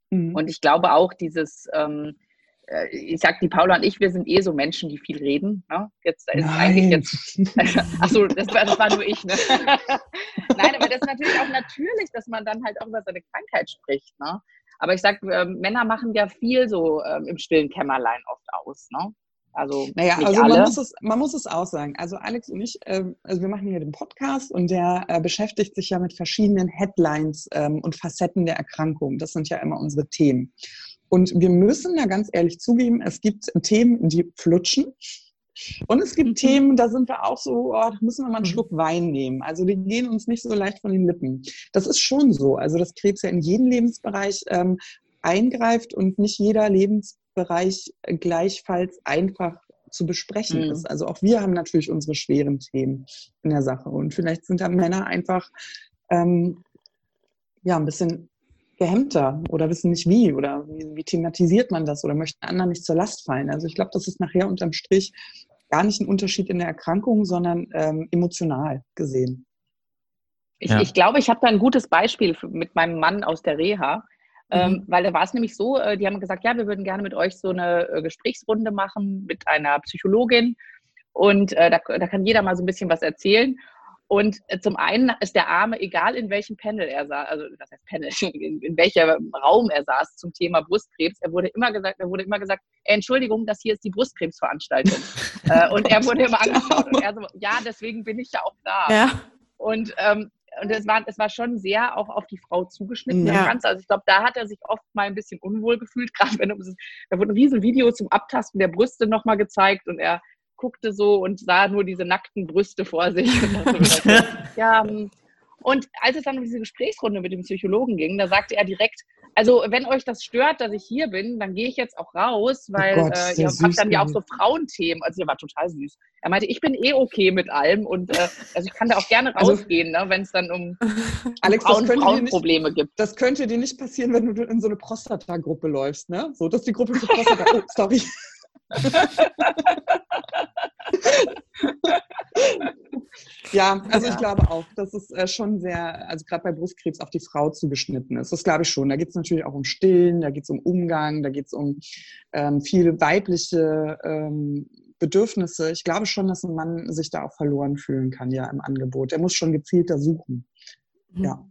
Mhm. Und ich glaube auch dieses, ähm, äh, ich sag die Paula und ich, wir sind eh so Menschen, die viel reden. Ne? Jetzt ist Nein. eigentlich jetzt. Achso, das war, das war nur ich, ne? Nein, aber das ist natürlich auch natürlich, dass man dann halt auch über seine Krankheit spricht. Ne? Aber ich sag, äh, Männer machen ja viel so äh, im stillen Kämmerlein oft aus. Ne? Also, naja, also alle. Man, muss es, man muss es auch sagen. Also Alex und ich, äh, also wir machen hier den Podcast und der äh, beschäftigt sich ja mit verschiedenen Headlines ähm, und Facetten der Erkrankung. Das sind ja immer unsere Themen. Und wir müssen da ganz ehrlich zugeben, es gibt Themen, die flutschen. Und es gibt mhm. Themen, da sind wir auch so, oh, da müssen wir mal einen mhm. Schluck Wein nehmen. Also die gehen uns nicht so leicht von den Lippen. Das ist schon so. Also dass Krebs ja in jeden Lebensbereich ähm, eingreift und nicht jeder Lebensbereich gleichfalls einfach zu besprechen mhm. ist. Also auch wir haben natürlich unsere schweren Themen in der Sache. Und vielleicht sind da Männer einfach ähm, ja ein bisschen gehemmter oder wissen nicht wie oder wie, wie thematisiert man das oder möchten anderen nicht zur Last fallen. Also ich glaube, das ist nachher unterm Strich gar nicht ein Unterschied in der Erkrankung, sondern ähm, emotional gesehen. Ich, ja. ich glaube, ich habe da ein gutes Beispiel mit meinem Mann aus der Reha. Ähm, mhm. weil da war es nämlich so, äh, die haben gesagt, ja, wir würden gerne mit euch so eine äh, Gesprächsrunde machen mit einer Psychologin und äh, da, da kann jeder mal so ein bisschen was erzählen. Und äh, zum einen ist der Arme, egal in welchem Panel er saß, also was heißt Panel, in, in welchem Raum er saß zum Thema Brustkrebs, er wurde immer gesagt, er wurde immer gesagt, Entschuldigung, das hier ist die Brustkrebsveranstaltung. äh, und er wurde immer angeschaut und er so, ja, deswegen bin ich ja auch da. Ja. Und ähm, und es war, es war schon sehr auch auf die Frau zugeschnitten, ja. das Ganze. Also ich glaube, da hat er sich oft mal ein bisschen unwohl gefühlt, gerade wenn es, da wurde ein riesen Video zum Abtasten der Brüste nochmal gezeigt und er guckte so und sah nur diese nackten Brüste vor sich. Und so, ja, ähm, und als es dann um diese Gesprächsrunde mit dem Psychologen ging, da sagte er direkt, also wenn euch das stört, dass ich hier bin, dann gehe ich jetzt auch raus, oh weil oh Gott, äh, ihr habt dann ja auch so Frauenthemen. Also der war total süß. Er meinte, ich bin eh okay mit allem und äh, also ich kann da auch gerne also rausgehen, also, ne, wenn es dann um Alex, Frauen, Frauenprobleme gibt. Das könnte dir nicht passieren, wenn du in so eine Prostata-Gruppe läufst, ne? So, dass die Gruppe für Prostata. oh, sorry. Ja, also ja. ich glaube auch, dass es äh, schon sehr, also gerade bei Brustkrebs auf die Frau zugeschnitten ist. Das glaube ich schon. Da geht es natürlich auch um Stillen, da geht es um Umgang, da geht es um ähm, viele weibliche ähm, Bedürfnisse. Ich glaube schon, dass ein Mann sich da auch verloren fühlen kann, ja, im Angebot. Er muss schon gezielter suchen. Mhm. Ja.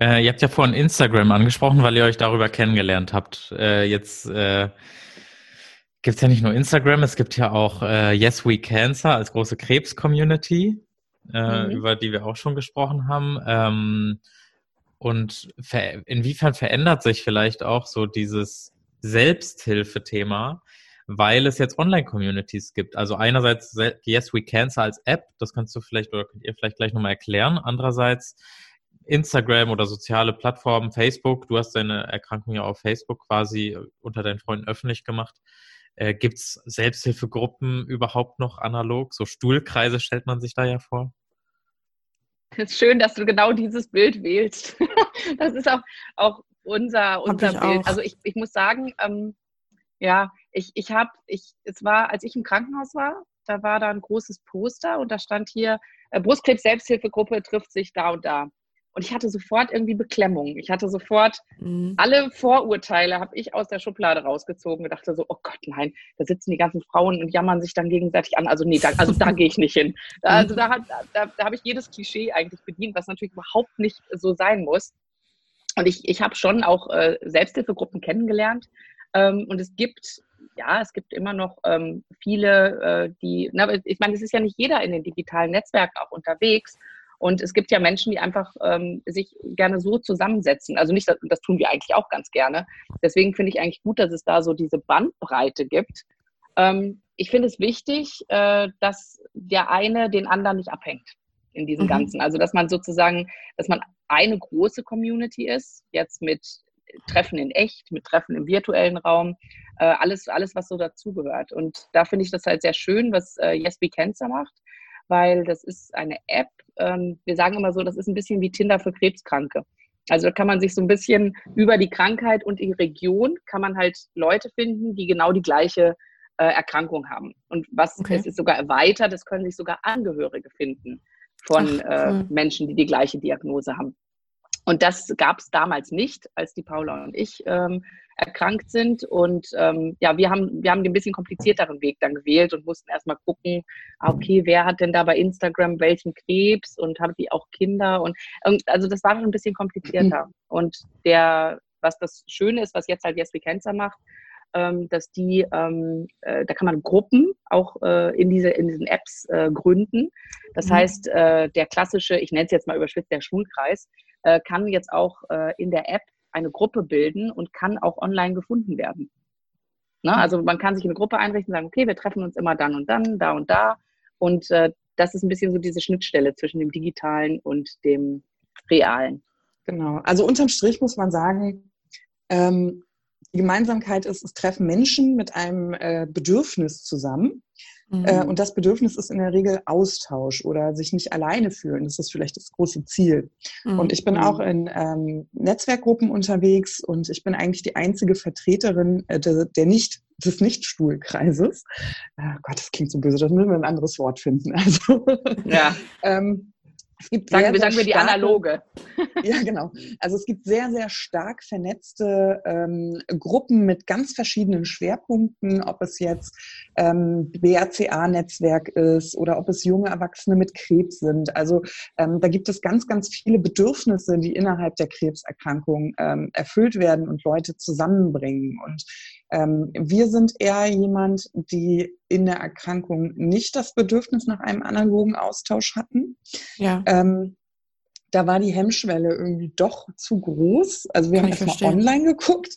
Äh, ihr habt ja vorhin Instagram angesprochen, weil ihr euch darüber kennengelernt habt. Äh, jetzt äh, gibt es ja nicht nur Instagram, es gibt ja auch äh, Yes We Cancer als große Krebs-Community, äh, mhm. über die wir auch schon gesprochen haben. Ähm, und ver inwiefern verändert sich vielleicht auch so dieses Selbsthilfethema, weil es jetzt Online-Communities gibt? Also einerseits Yes We Cancer als App, das kannst du vielleicht oder könnt ihr vielleicht gleich nochmal erklären. Andererseits Instagram oder soziale Plattformen, Facebook, du hast deine Erkrankung ja auf Facebook quasi unter deinen Freunden öffentlich gemacht. Äh, Gibt es Selbsthilfegruppen überhaupt noch analog? So Stuhlkreise stellt man sich da ja vor. Es ist schön, dass du genau dieses Bild wählst. das ist auch, auch unser, unser Bild. Auch. Also ich, ich muss sagen, ähm, ja, ich, ich habe, ich, es war, als ich im Krankenhaus war, da war da ein großes Poster und da stand hier, äh, Brustkrebs-Selbsthilfegruppe trifft sich da und da. Und ich hatte sofort irgendwie Beklemmung. Ich hatte sofort mhm. alle Vorurteile, habe ich aus der Schublade rausgezogen und dachte so, oh Gott, nein, da sitzen die ganzen Frauen und jammern sich dann gegenseitig an. Also nee, da, also da gehe ich nicht hin. Also da, da, da habe ich jedes Klischee eigentlich bedient, was natürlich überhaupt nicht so sein muss. Und ich, ich habe schon auch äh, Selbsthilfegruppen kennengelernt. Ähm, und es gibt ja, es gibt immer noch ähm, viele, äh, die, na, ich meine, es ist ja nicht jeder in den digitalen Netzwerken auch unterwegs. Und es gibt ja Menschen, die einfach ähm, sich gerne so zusammensetzen. Also nicht, das tun wir eigentlich auch ganz gerne. Deswegen finde ich eigentlich gut, dass es da so diese Bandbreite gibt. Ähm, ich finde es wichtig, äh, dass der eine den anderen nicht abhängt in diesem mhm. Ganzen. Also dass man sozusagen, dass man eine große Community ist, jetzt mit Treffen in echt, mit Treffen im virtuellen Raum, äh, alles, alles, was so dazugehört. Und da finde ich das halt sehr schön, was äh, Yes We Cancer macht, weil das ist eine App. Ähm, wir sagen immer so, das ist ein bisschen wie Tinder für Krebskranke. Also da kann man sich so ein bisschen über die Krankheit und die Region kann man halt Leute finden, die genau die gleiche äh, Erkrankung haben. Und was okay. es ist sogar erweitert, es können sich sogar Angehörige finden von Ach, cool. äh, Menschen, die die gleiche Diagnose haben. Und das gab es damals nicht, als die Paula und ich ähm, erkrankt sind. Und ähm, ja, wir haben, wir haben den ein bisschen komplizierteren Weg dann gewählt und mussten erstmal gucken, ah, okay, wer hat denn da bei Instagram welchen Krebs und haben die auch Kinder? Und, und also das war schon ein bisschen komplizierter. Mhm. Und der, was das Schöne ist, was jetzt halt Yes We Cancer macht, ähm, dass die, ähm, äh, da kann man Gruppen auch äh, in, diese, in diesen Apps äh, gründen. Das mhm. heißt, äh, der klassische, ich nenne es jetzt mal überspitzt, der Schulkreis, äh, kann jetzt auch äh, in der App eine Gruppe bilden und kann auch online gefunden werden. Ne? Also man kann sich eine Gruppe einrichten und sagen, okay, wir treffen uns immer dann und dann, da und da. Und äh, das ist ein bisschen so diese Schnittstelle zwischen dem digitalen und dem realen. Genau. Also unterm Strich muss man sagen, ähm, die Gemeinsamkeit ist, es treffen Menschen mit einem äh, Bedürfnis zusammen. Mhm. Äh, und das Bedürfnis ist in der Regel Austausch oder sich nicht alleine fühlen. Das ist vielleicht das große Ziel. Mhm. Und ich bin auch mhm. in ähm, Netzwerkgruppen unterwegs und ich bin eigentlich die einzige Vertreterin äh, der, der nicht des Nichtstuhlkreises. Äh, Gott, das klingt so böse, das müssen wir ein anderes Wort finden. Also, ja. ähm, es gibt sagen, sehr, wir, sagen wir die analoge. Ja, genau. Also es gibt sehr, sehr stark vernetzte ähm, Gruppen mit ganz verschiedenen Schwerpunkten, ob es jetzt ähm, BRCA-Netzwerk ist oder ob es junge Erwachsene mit Krebs sind. Also ähm, da gibt es ganz, ganz viele Bedürfnisse, die innerhalb der Krebserkrankung ähm, erfüllt werden und Leute zusammenbringen. Und ähm, wir sind eher jemand, die in der Erkrankung nicht das Bedürfnis nach einem analogen Austausch hatten. Ja. Ähm, da war die Hemmschwelle irgendwie doch zu groß. Also wir Kann haben erstmal online geguckt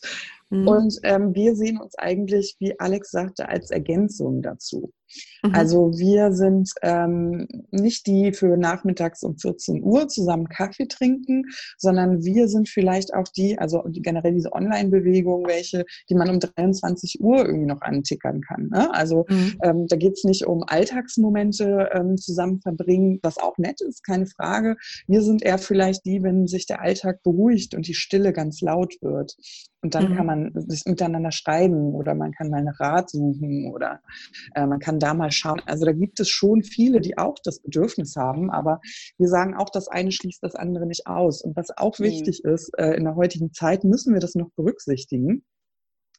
mhm. und ähm, wir sehen uns eigentlich, wie Alex sagte, als Ergänzung dazu. Mhm. Also wir sind ähm, nicht die für nachmittags um 14 Uhr zusammen Kaffee trinken, sondern wir sind vielleicht auch die, also generell diese Online-Bewegung, welche, die man um 23 Uhr irgendwie noch antickern kann. Ne? Also mhm. ähm, da geht es nicht um Alltagsmomente ähm, zusammen verbringen, was auch nett ist, keine Frage. Wir sind eher vielleicht die, wenn sich der Alltag beruhigt und die Stille ganz laut wird. Und dann mhm. kann man sich miteinander schreiben oder man kann mal einen Rat suchen oder äh, man kann da mal schauen. Also da gibt es schon viele, die auch das Bedürfnis haben, aber wir sagen auch, das eine schließt das andere nicht aus. Und was auch mhm. wichtig ist, äh, in der heutigen Zeit müssen wir das noch berücksichtigen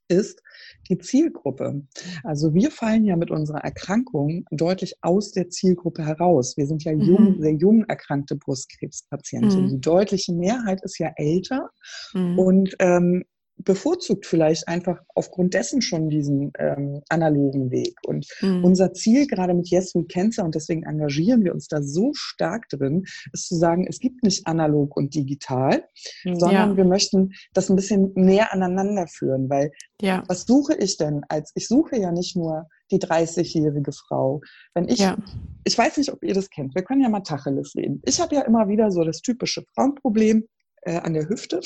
ist die Zielgruppe. Also wir fallen ja mit unserer Erkrankung deutlich aus der Zielgruppe heraus. Wir sind ja jung, mhm. sehr jung erkrankte Brustkrebspatienten. Mhm. Die deutliche Mehrheit ist ja älter mhm. und ähm, bevorzugt vielleicht einfach aufgrund dessen schon diesen ähm, analogen Weg. Und mhm. unser Ziel gerade mit Yes We Cancer, und deswegen engagieren wir uns da so stark drin, ist zu sagen, es gibt nicht analog und digital, mhm, sondern ja. wir möchten das ein bisschen näher aneinander führen, weil ja. was suche ich denn als, ich suche ja nicht nur die 30-jährige Frau. Wenn ich, ja. ich weiß nicht, ob ihr das kennt, wir können ja mal Tacheles reden. Ich habe ja immer wieder so das typische Frauenproblem äh, an der Hüfte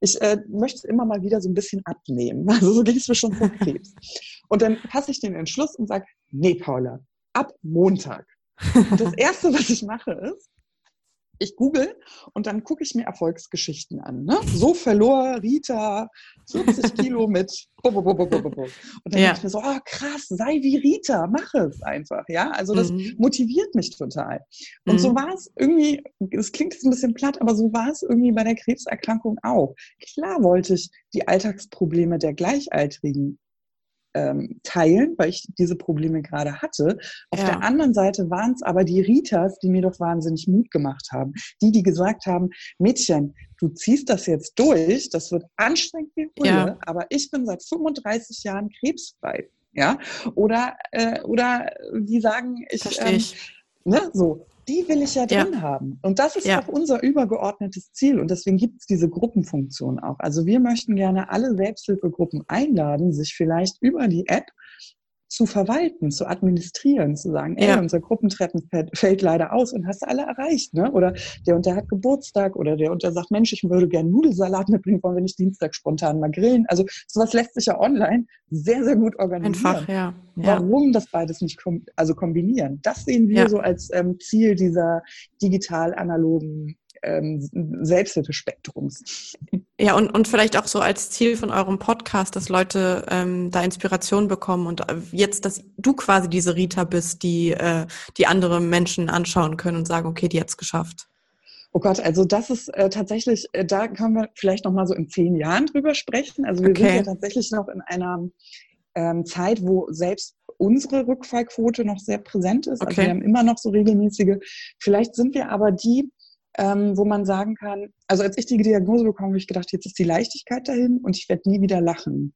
ich äh, möchte immer mal wieder so ein bisschen abnehmen. Also so ging es mir schon vor Krebs. Und dann fasse ich den Entschluss und sage, nee, Paula, ab Montag. Und das Erste, was ich mache, ist, ich google und dann gucke ich mir Erfolgsgeschichten an. Ne? So verlor Rita 40 Kilo mit. Und dann ja. denke ich mir so, oh, krass, sei wie Rita, mach es einfach. Ja, also das mhm. motiviert mich total. Und mhm. so war es irgendwie, es klingt jetzt ein bisschen platt, aber so war es irgendwie bei der Krebserkrankung auch. Klar wollte ich die Alltagsprobleme der Gleichaltrigen ähm, teilen, weil ich diese Probleme gerade hatte. Auf ja. der anderen Seite waren es aber die Ritas, die mir doch wahnsinnig Mut gemacht haben. Die, die gesagt haben, Mädchen, du ziehst das jetzt durch, das wird anstrengend wie Hulle, ja. aber ich bin seit 35 Jahren krebsfrei. Ja, oder, äh, oder die sagen, ich, ähm, ich. Ne, so, die will ich ja drin ja. haben. Und das ist ja. auch unser übergeordnetes Ziel. Und deswegen gibt es diese Gruppenfunktion auch. Also wir möchten gerne alle Selbsthilfegruppen einladen, sich vielleicht über die App zu verwalten, zu administrieren, zu sagen, ey, Ja. unser Gruppentreffen fällt, leider aus und hast alle erreicht, ne? Oder der und der hat Geburtstag oder der und der sagt, Mensch, ich würde gerne Nudelsalat mitbringen, wollen wir nicht Dienstag spontan mal grillen? Also sowas lässt sich ja online sehr, sehr gut organisieren. Einfach, ja. ja. Warum das beides nicht kom also kombinieren? Das sehen wir Ja. so als ähm, Ziel dieser digital-analogen ähm, Selbsthilfespektrums. Ja, und, und vielleicht auch so als Ziel von eurem Podcast, dass Leute ähm, da Inspiration bekommen und äh, jetzt, dass du quasi diese Rita bist, die, äh, die andere Menschen anschauen können und sagen, okay, die hat's geschafft. Oh Gott, also das ist äh, tatsächlich, äh, da können wir vielleicht noch mal so in zehn Jahren drüber sprechen. Also wir Okay. sind ja tatsächlich noch in einer ähm, Zeit, wo selbst unsere Rückfallquote noch sehr präsent ist. Also Okay. wir haben immer noch so regelmäßige. Vielleicht sind wir aber die, ähm, wo man sagen kann, also als ich die Diagnose bekommen habe, habe ich gedacht, jetzt ist die Leichtigkeit dahin und ich werde nie wieder lachen.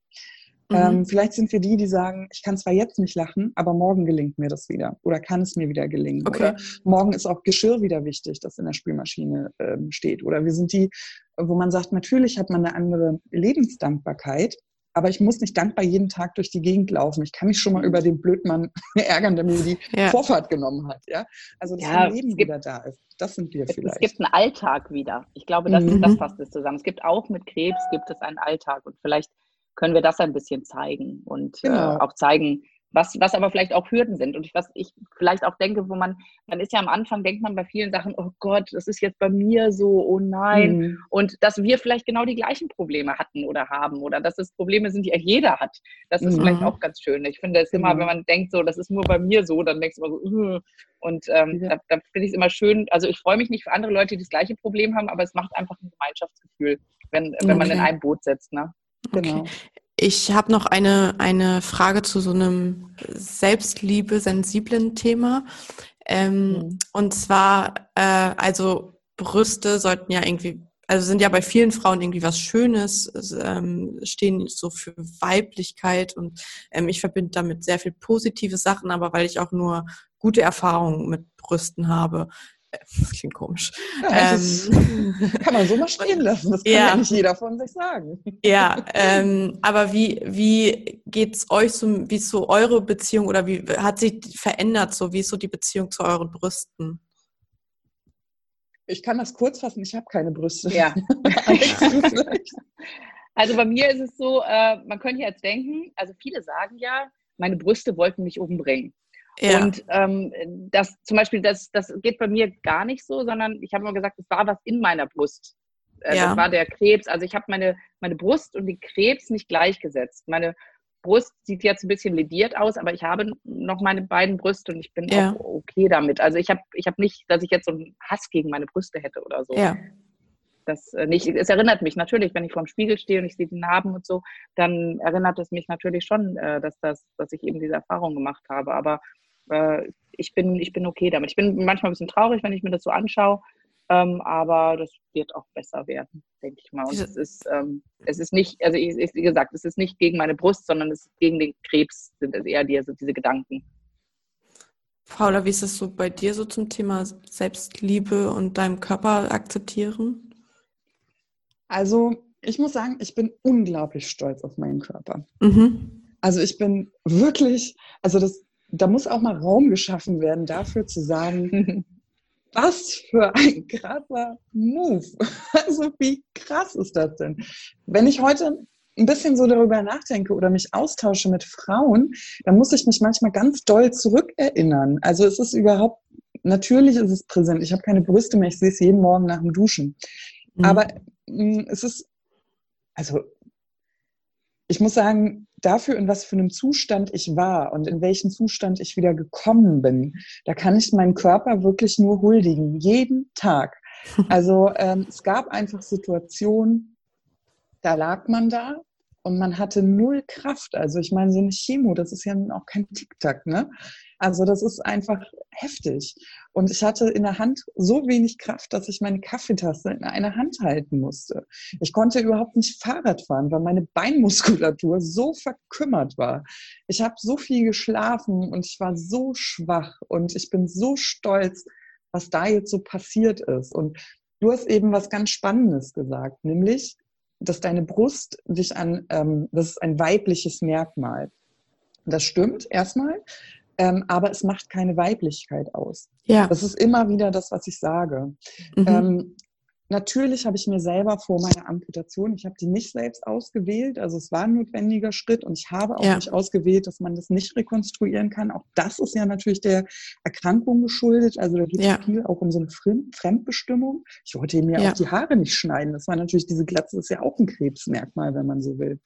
Mhm. Ähm, vielleicht sind wir die, die sagen, ich kann zwar jetzt nicht lachen, aber morgen gelingt mir das wieder oder kann es mir wieder gelingen. Okay. Oder morgen ist auch Geschirr wieder wichtig, das in der Spülmaschine ähm, steht. Oder wir sind die, wo man sagt, natürlich hat man eine andere Lebensdankbarkeit, aber ich muss nicht dankbar jeden Tag durch die Gegend laufen. Ich kann mich schon mal über den Blödmann ärgern, der mir die Ja. Vorfahrt genommen hat. Ja? Also dass Ja, Leben es gibt- wieder da ist. Das sind wir Es, es vielleicht. gibt einen Alltag wieder. Ich glaube, das, Mhm. das fasst es zusammen. Es gibt auch mit Krebs gibt es einen Alltag und vielleicht können wir das ein bisschen zeigen und Genau. äh, auch zeigen, was, was aber vielleicht auch Hürden sind und was ich vielleicht auch denke, wo man, man ist ja am Anfang, denkt man bei vielen Sachen, oh Gott, das ist jetzt bei mir so, oh nein. Mhm. Und dass wir vielleicht genau die gleichen Probleme hatten oder haben oder dass es Probleme sind, die auch jeder hat. Das ist Mhm. vielleicht auch ganz schön. Ich finde es immer, Genau. wenn man denkt, so, das ist nur bei mir so, dann denkst du immer so, äh. und ähm, Ja. da, da finde ich es immer schön. Also ich freue mich nicht für andere Leute, die das gleiche Problem haben, aber es macht einfach ein Gemeinschaftsgefühl, wenn, wenn man Okay. in einem Boot sitzt. Ne? Genau. Ich habe noch eine, eine Frage zu so einem Selbstliebe-sensiblen Thema. Ähm, Mhm. Und zwar, äh, also Brüste sollten ja irgendwie, also sind ja bei vielen Frauen irgendwie was Schönes, es, ähm, stehen so für Weiblichkeit und ähm, ich verbinde damit sehr viel positive Sachen, aber weil ich auch nur gute Erfahrungen mit Brüsten habe. Das klingt komisch. Ja, das Ähm, kann man so mal stehen lassen. Das kann Ja. ja nicht jeder von sich sagen. Ja, ähm, aber wie, wie geht's euch so, wie ist so eure Beziehung oder wie hat sich verändert so? Wie ist so die Beziehung zu euren Brüsten? Ich kann das kurz fassen, ich habe keine Brüste. Ja. Also bei mir ist es so, äh, man könnte jetzt denken, also viele sagen ja, meine Brüste wollten mich umbringen. Ja, Und ähm, das zum Beispiel, das, das geht bei mir gar nicht so, sondern ich habe immer gesagt, es war was in meiner Brust. Äh, Ja. Das war der Krebs. Also ich habe meine, meine Brust und den Krebs nicht gleichgesetzt. Meine Brust sieht jetzt ein bisschen lediert aus, aber ich habe noch meine beiden Brüste und ich bin Ja. auch okay damit. Also ich habe ich hab nicht, dass ich jetzt so einen Hass gegen meine Brüste hätte oder so. ja, Das äh, nicht, es erinnert mich natürlich, wenn ich vorm Spiegel stehe und ich sehe die Narben und so, dann erinnert es mich natürlich schon, äh, dass, das, dass ich eben diese Erfahrung gemacht habe. Aber äh, ich, bin, ich bin okay damit. Ich bin manchmal ein bisschen traurig, wenn ich mir das so anschaue, ähm, aber das wird auch besser werden, denke ich mal. Und es ist, ähm, es ist nicht, also ich, ich, wie gesagt, es ist nicht gegen meine Brust, sondern es ist gegen den Krebs, sind es eher die, sind diese Gedanken. Paula, wie ist es so bei dir so zum Thema Selbstliebe und deinem Körper akzeptieren? Also, ich muss sagen, ich bin unglaublich stolz auf meinen Körper. Mhm. Also ich bin wirklich, also das, da muss auch mal Raum geschaffen werden, dafür zu sagen, was für ein krasser Move. Also wie krass ist das denn? Wenn ich heute ein bisschen so darüber nachdenke oder mich austausche mit Frauen, dann muss ich mich manchmal ganz doll zurückerinnern. Also es ist überhaupt, natürlich ist es präsent. Ich habe keine Brüste mehr, ich sehe es jeden Morgen nach dem Duschen. Mhm. Aber mh, es ist, also ich muss sagen, dafür, in was für einem Zustand ich war und in welchen Zustand ich wieder gekommen bin, da kann ich meinen Körper wirklich nur huldigen, jeden Tag. Also ähm, es gab einfach Situationen, da lag man da und man hatte null Kraft. Also ich meine, so eine Chemo, das ist ja auch kein Tic-Tac, ne? Also das ist einfach heftig. Und ich hatte in der Hand so wenig Kraft, dass ich meine Kaffeetasse in einer Hand halten musste. Ich konnte überhaupt nicht Fahrrad fahren, weil meine Beinmuskulatur so verkümmert war. Ich habe so viel geschlafen und ich war so schwach und ich bin so stolz, was da jetzt so passiert ist. Und du hast eben was ganz Spannendes gesagt, nämlich, dass deine Brust dich an, ähm, das ist ein weibliches Merkmal. Das stimmt erstmal. Ähm, aber es macht keine Weiblichkeit aus. Ja. Das ist immer wieder das, was ich sage. Mhm. Ähm, natürlich habe ich mir selber vor meiner Amputation, ich habe die nicht selbst ausgewählt, also es war ein notwendiger Schritt und ich habe auch Ja. nicht ausgewählt, dass man das nicht rekonstruieren kann. Auch das ist ja natürlich der Erkrankung geschuldet. Also da geht es Ja. viel auch um so eine Fremd Fremdbestimmung. Ich wollte mir Ja. auch die Haare nicht schneiden. Das war natürlich, diese Glatze ist ja auch ein Krebsmerkmal, wenn man so will.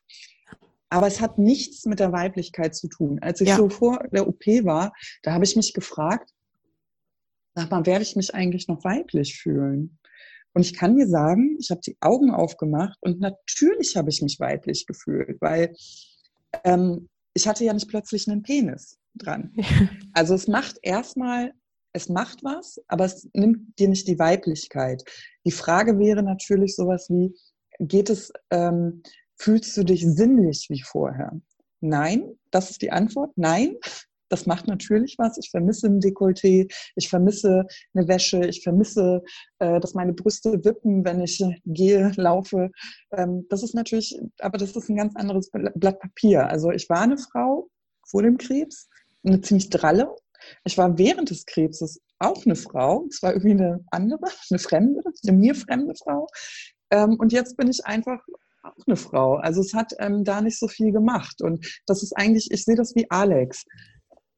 Aber es hat nichts mit der Weiblichkeit zu tun. Als ich Ja. so vor der OP war, da habe ich mich gefragt, sag mal, werde ich mich eigentlich noch weiblich fühlen? Und ich kann dir sagen, ich habe die Augen aufgemacht und natürlich habe ich mich weiblich gefühlt, weil ähm, ich hatte ja nicht plötzlich einen Penis dran. Also es macht erstmal, es macht was, aber es nimmt dir nicht die Weiblichkeit. Die Frage wäre natürlich sowas wie, geht es, ähm, fühlst du dich sinnlich wie vorher? Nein, das ist die Antwort. Nein, das macht natürlich was. Ich vermisse ein Dekolleté, ich vermisse eine Wäsche, ich vermisse, äh, dass meine Brüste wippen, wenn ich gehe, laufe. Ähm, das ist natürlich, aber das ist ein ganz anderes Blatt Papier. Also ich war eine Frau vor dem Krebs, eine ziemlich dralle. Ich war während des Krebses auch eine Frau. Es war irgendwie eine andere, eine fremde, eine mir fremde Frau. Ähm, und jetzt bin ich einfach auch eine Frau. Also es hat ähm, da nicht so viel gemacht. Und das ist eigentlich, ich sehe das wie Alex.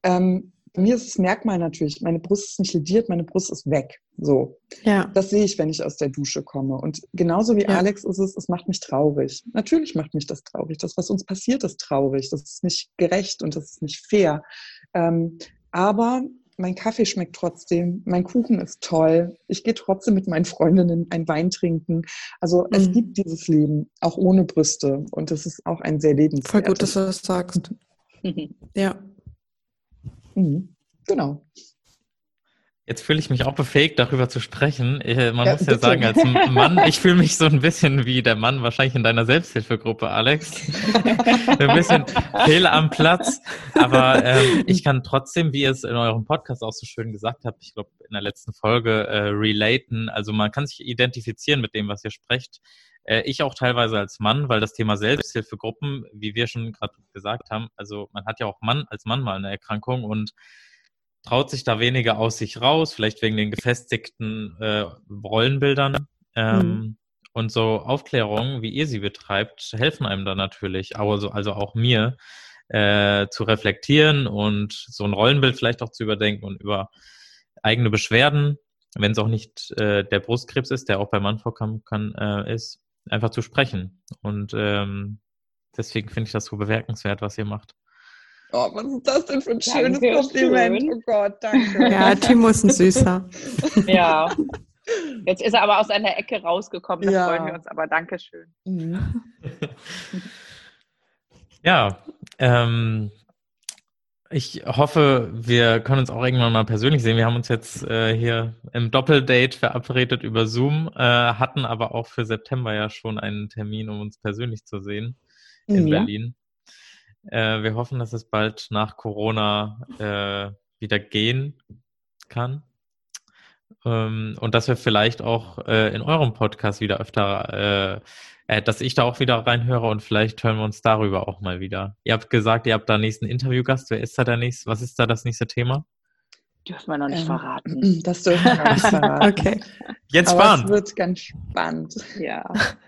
Ähm, bei mir ist das Merkmal natürlich, meine Brust ist nicht lediert, meine Brust ist weg. So. Ja. Das sehe ich, wenn ich aus der Dusche komme. Und genauso wie Ja. Alex ist es, es macht mich traurig. Natürlich macht mich das traurig. Das, was uns passiert, ist traurig. Das ist nicht gerecht und das ist nicht fair. Ähm, aber mein Kaffee schmeckt trotzdem, mein Kuchen ist toll. Ich gehe trotzdem mit meinen Freundinnen ein Wein trinken. Also es Mhm. gibt dieses Leben, auch ohne Brüste. Und das ist auch ein sehr lebenswertes. Voll gut, dass du das sagst. Ja. Mhm. Genau. Jetzt fühle ich mich auch befähigt, darüber zu sprechen. Äh, Man Ja, muss ja bitte. sagen, als Mann, ich fühle mich so ein bisschen wie der Mann wahrscheinlich in deiner Selbsthilfegruppe, Alex. ein bisschen fehl am Platz. Aber ähm, ich kann trotzdem, wie ihr es in eurem Podcast auch so schön gesagt habt, ich glaube in der letzten Folge, äh, relaten. Also man kann sich identifizieren mit dem, was ihr sprecht. Äh, ich auch teilweise als Mann, weil das Thema Selbsthilfegruppen, wie wir schon gerade gesagt haben, also man hat ja auch Mann als Mann mal eine Erkrankung und traut sich da weniger aus sich raus, vielleicht wegen den gefestigten äh, Rollenbildern. Ähm, Und so Aufklärungen, wie ihr sie betreibt, helfen einem da natürlich, also, also auch mir, äh, zu reflektieren und so ein Rollenbild vielleicht auch zu überdenken und über eigene Beschwerden, wenn es auch nicht äh, der Brustkrebs ist, der auch beim Mann vorkommen kann, äh, ist, einfach zu sprechen. Und ähm, deswegen finde ich das so bemerkenswert, was ihr macht. Oh, was ist das denn für ein Danke, schönes Kompliment? schön. Oh Gott, danke. Ja, Timo ist ein Süßer. Ja. Jetzt ist er aber aus einer Ecke rausgekommen, da Ja. freuen wir uns aber. Dankeschön. Mhm. Ja, ähm, ich hoffe, wir können uns auch irgendwann mal persönlich sehen. Wir haben uns jetzt äh, hier im Doppeldate verabredet über Zoom, äh, hatten aber auch für September ja schon einen Termin, um uns persönlich zu sehen in Ja. Berlin. Äh, wir hoffen, dass es bald nach Corona äh, wieder gehen kann. Ähm, und dass wir vielleicht auch äh, in eurem Podcast wieder öfter, äh, äh, dass ich da auch wieder reinhöre und vielleicht hören wir uns darüber auch mal wieder. Ihr habt gesagt, ihr habt da nächsten Interviewgast. Wer ist da der nächste? Was ist da das nächste Thema? Dürfen wir noch nicht Ähm, verraten. Das dürfen wir gar nicht verraten. Okay. Jens Aber Spahn. es wird ganz spannend. Ja,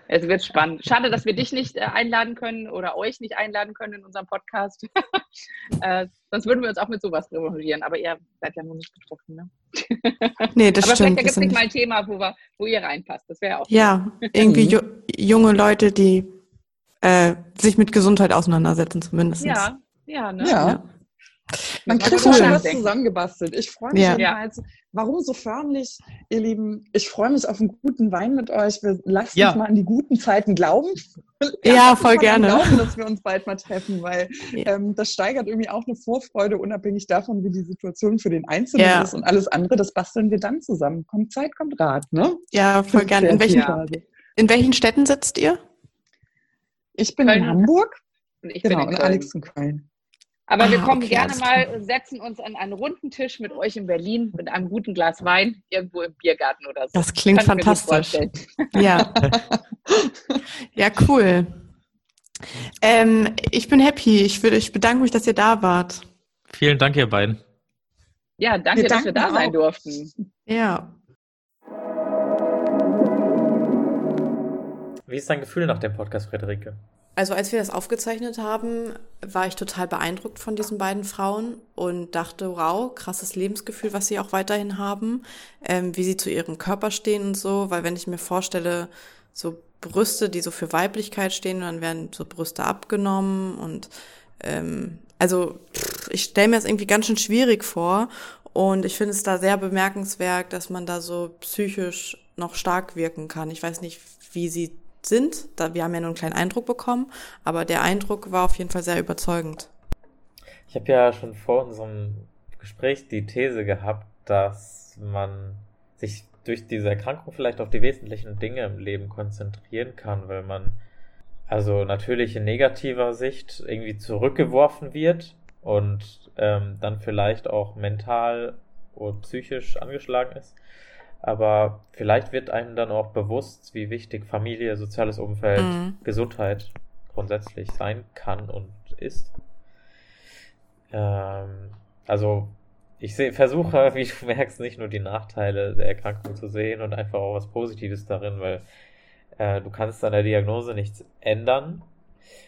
es wird spannend. Schade, dass wir dich nicht äh, einladen können oder euch nicht einladen können in unserem Podcast. äh, sonst würden wir uns auch mit sowas revanchieren. Aber ihr seid ja noch nicht betroffen. Ne? Nee, das Aber stimmt. vielleicht wir gibt es nicht mal ein Thema, wo, wir, wo ihr reinpasst. Das wäre auch. Ja, irgendwie Mhm. ju junge Leute, die äh, sich mit Gesundheit auseinandersetzen, zumindest. Ja, ja, ne? Ja. Ja. Man kriegt schon was zusammengebastelt. Ich freue mich Ja. jedenfalls. Warum so förmlich, ihr Lieben? Ich freue mich auf einen guten Wein mit euch. Wir lassen Ja. uns mal an die guten Zeiten glauben. Ja, uns voll gerne. Glauben, dass wir uns bald mal treffen, weil Ja. ähm, das steigert irgendwie auch eine Vorfreude, unabhängig davon, wie die Situation für den Einzelnen Ja. ist und alles andere. Das basteln wir dann zusammen. Kommt Zeit, kommt Rat, ne? Ja, voll gerne. In welchen, Ja. in welchen Städten sitzt ihr? Ich bin Köln. in Hamburg, Und ich bin genau, in und Köln. Alex in Köln. Aber wir Ah, kommen okay, gerne mal, setzen uns an einen runden Tisch mit euch in Berlin mit einem guten Glas Wein irgendwo im Biergarten oder so. Das klingt Kann fantastisch. Ja. Ja, cool. Ähm, ich bin happy. Ich, würde, ich bedanke mich, dass ihr da wart. Vielen Dank, ihr beiden. Ja, danke, wir dass wir da sein durften. Ja. Wie ist dein Gefühl nach dem Podcast, Friederike? Also als wir das aufgezeichnet haben, war ich total beeindruckt von diesen beiden Frauen und dachte, wow, krasses Lebensgefühl, was sie auch weiterhin haben, ähm, wie sie zu ihrem Körper stehen und so, weil wenn ich mir vorstelle, so Brüste, die so für Weiblichkeit stehen, dann werden so Brüste abgenommen und ähm, also ich stelle mir das irgendwie ganz schön schwierig vor. Und ich finde es da sehr bemerkenswert, dass man da so psychisch noch stark wirken kann. Ich weiß nicht, wie sie sind. Da, wir haben ja nur einen kleinen Eindruck bekommen, aber der Eindruck war auf jeden Fall sehr überzeugend. Ich habe ja schon vor unserem Gespräch die These gehabt, dass man sich durch diese Erkrankung vielleicht auf die wesentlichen Dinge im Leben konzentrieren kann, weil man also natürlich in negativer Sicht irgendwie zurückgeworfen wird und ähm, dann vielleicht auch mental oder psychisch angeschlagen ist. Aber vielleicht wird einem dann auch bewusst, wie wichtig Familie, soziales Umfeld, mhm. Gesundheit grundsätzlich sein kann und ist. Ähm, also ich seh, versuche, wie du merkst, nicht nur die Nachteile der Erkrankung zu sehen und einfach auch was Positives darin, weil äh, du kannst an der Diagnose nichts ändern.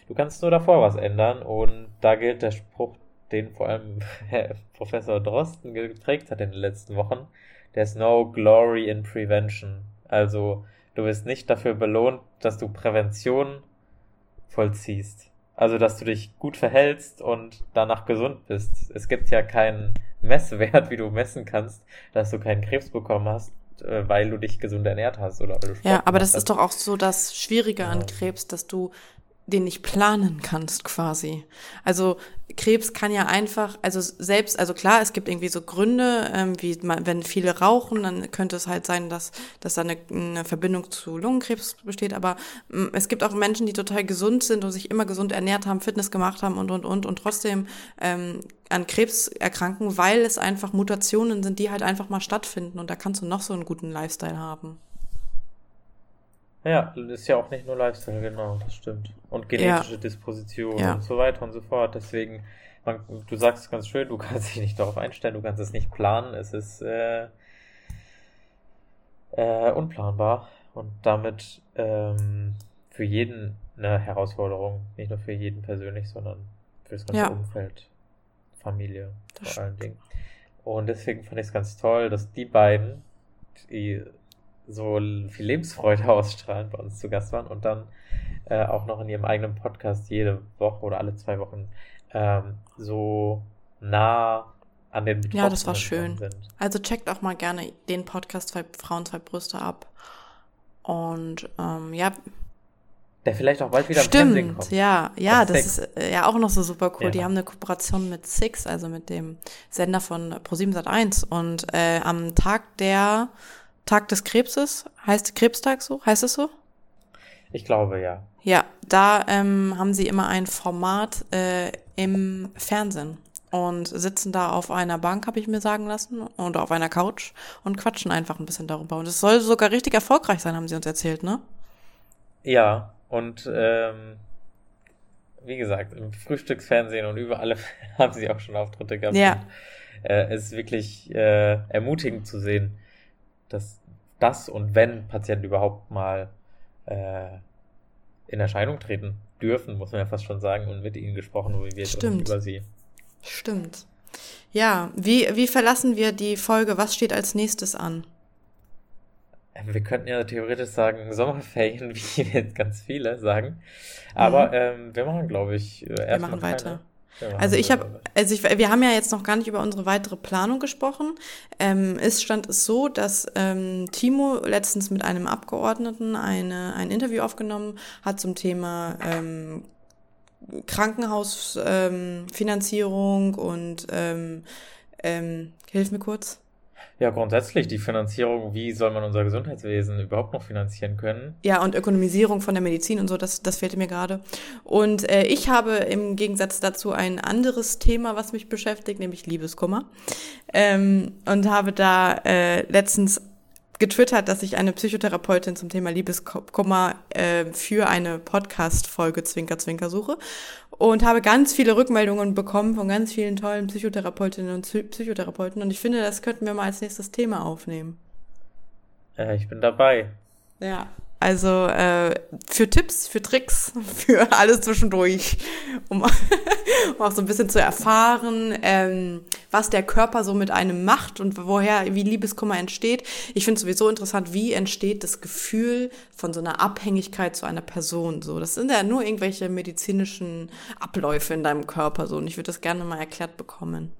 Du kannst nur davor was ändern und da gilt der Spruch, den vor allem Professor Drosten geprägt hat in den letzten Wochen there's no glory in prevention. Also du wirst nicht dafür belohnt, dass du Prävention vollziehst. Also dass du dich gut verhältst und danach gesund bist. Es gibt ja keinen Messwert, wie du messen kannst, dass du keinen Krebs bekommen hast, äh, weil du dich gesund ernährt hast oder weil du Sport Ja, aber das hast. ist doch auch so das Schwierige ja. an Krebs, dass du den nicht planen kannst quasi. Also Krebs kann ja einfach, also selbst, also klar, es gibt irgendwie so Gründe, ähm, wie man, wenn viele rauchen, dann könnte es halt sein, dass, dass da eine, eine Verbindung zu Lungenkrebs besteht. Aber ähm, es gibt auch Menschen, die total gesund sind und sich immer gesund ernährt haben, Fitness gemacht haben und und und und trotzdem ähm, an Krebs erkranken, weil es einfach Mutationen sind, die halt einfach mal stattfinden. Und da kannst du noch so einen guten Lifestyle haben. Ja, ist ja auch nicht nur Lifestyle, genau, das stimmt. Und genetische ja. Disposition ja. und so weiter und so fort. Deswegen, man, du sagst es ganz schön, du kannst dich nicht darauf einstellen, du kannst es nicht planen. Es ist äh, äh, unplanbar und damit ähm, für jeden eine Herausforderung. Nicht nur für jeden persönlich, sondern für das ganze ja. Umfeld, Familie das vor allen Dingen. Und deswegen fand ich es ganz toll, dass die beiden, die so viel Lebensfreude ausstrahlen, bei uns zu Gast waren und dann äh, auch noch in ihrem eigenen Podcast jede Woche oder alle zwei Wochen ähm, so nah an den Betroffenen Ja, das war schön. Sind. Also checkt auch mal gerne den Podcast zwei Frauen, zwei Brüste ab. Und ähm, ja. Der vielleicht auch bald wieder Stimmt, im kommt. ja, ja, das, das ist äh, ja auch noch so super cool. Ja. Die haben eine Kooperation mit Six, also mit dem Sender von Pro7 Sat1 und äh, am Tag der Tag des Krebses, heißt Krebstag so? Heißt es so? Ich glaube, ja. Ja, da ähm, haben sie immer ein Format äh, im Fernsehen und sitzen da auf einer Bank, habe ich mir sagen lassen, und auf einer Couch und quatschen einfach ein bisschen darüber. Und es soll sogar richtig erfolgreich sein, haben sie uns erzählt, ne? Ja, und ähm, wie gesagt, im Frühstücksfernsehen und überall haben sie auch schon Auftritte gehabt. Ja. Und, äh, es ist wirklich äh, ermutigend zu sehen, dass das und wenn Patienten überhaupt mal äh, in Erscheinung treten dürfen, muss man ja fast schon sagen, und mit ihnen gesprochen wird Stimmt. über sie. Stimmt. Ja, wie, wie verlassen wir die Folge? Was steht als nächstes an? Wir könnten ja theoretisch sagen Sommerferien, wie jetzt ganz viele sagen. Aber mhm. ähm, wir machen, glaube ich, erstmal. Wir machen weiter. Also ich habe, also ich, wir haben ja jetzt noch gar nicht über unsere weitere Planung gesprochen. Ähm, es stand es so, dass ähm, Timo letztens mit einem Abgeordneten eine, ein Interview aufgenommen hat zum Thema ähm, Krankenhausfinanzierung ähm, und ähm, ähm, hilf mir kurz. Ja, grundsätzlich die Finanzierung, wie soll man unser Gesundheitswesen überhaupt noch finanzieren können? Ja, und Ökonomisierung von der Medizin und so, das, das fehlte mir gerade. Und äh, ich habe im Gegensatz dazu ein anderes Thema, was mich beschäftigt, nämlich Liebeskummer. Ähm, und habe da äh, letztens getwittert, dass ich eine Psychotherapeutin zum Thema Liebeskummer äh, für eine Podcast-Folge Zwinker Zwinker suche und habe ganz viele Rückmeldungen bekommen von ganz vielen tollen Psychotherapeutinnen und Psychotherapeuten und ich finde, das könnten wir mal als nächstes Thema aufnehmen. Äh, ich bin dabei. Ja, also äh, für Tipps, für Tricks, für alles zwischendurch, um, um auch so ein bisschen zu erfahren, ähm, was der Körper so mit einem macht und woher, wie Liebeskummer entsteht. Ich finde sowieso interessant, wie entsteht das Gefühl von so einer Abhängigkeit zu einer Person. So, das sind ja nur irgendwelche medizinischen Abläufe in deinem Körper so. Und ich würde das gerne mal erklärt bekommen.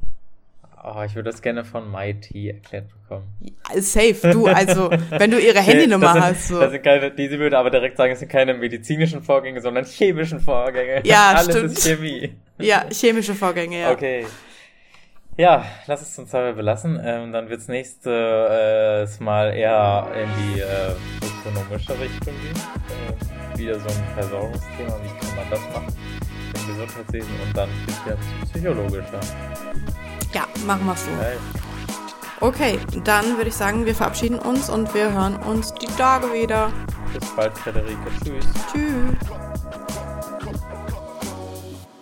Oh, ich würde das gerne von MyT erklärt bekommen. Safe, du, also, wenn du ihre Handynummer sind, hast. So. Das sind keine, die, sie würde aber direkt sagen, es sind keine medizinischen Vorgänge, sondern chemischen Vorgänge. Ja, Alles stimmt. ist Chemie. Ja, chemische Vorgänge, ja. Okay. Ja, lass es uns dabei belassen. Ähm, dann wird's nächstes äh, Mal eher in die äh, ökonomische Richtung gehen. Äh, wieder so ein Versorgungsthema, wie kann man das machen im Gesundheitswesen und dann ein bisschen psychologischer. Ja, machen wir so. Okay, dann würde ich sagen, wir verabschieden uns und wir hören uns die Tage wieder. Bis bald, Frederike. Tschüss. Tschüss.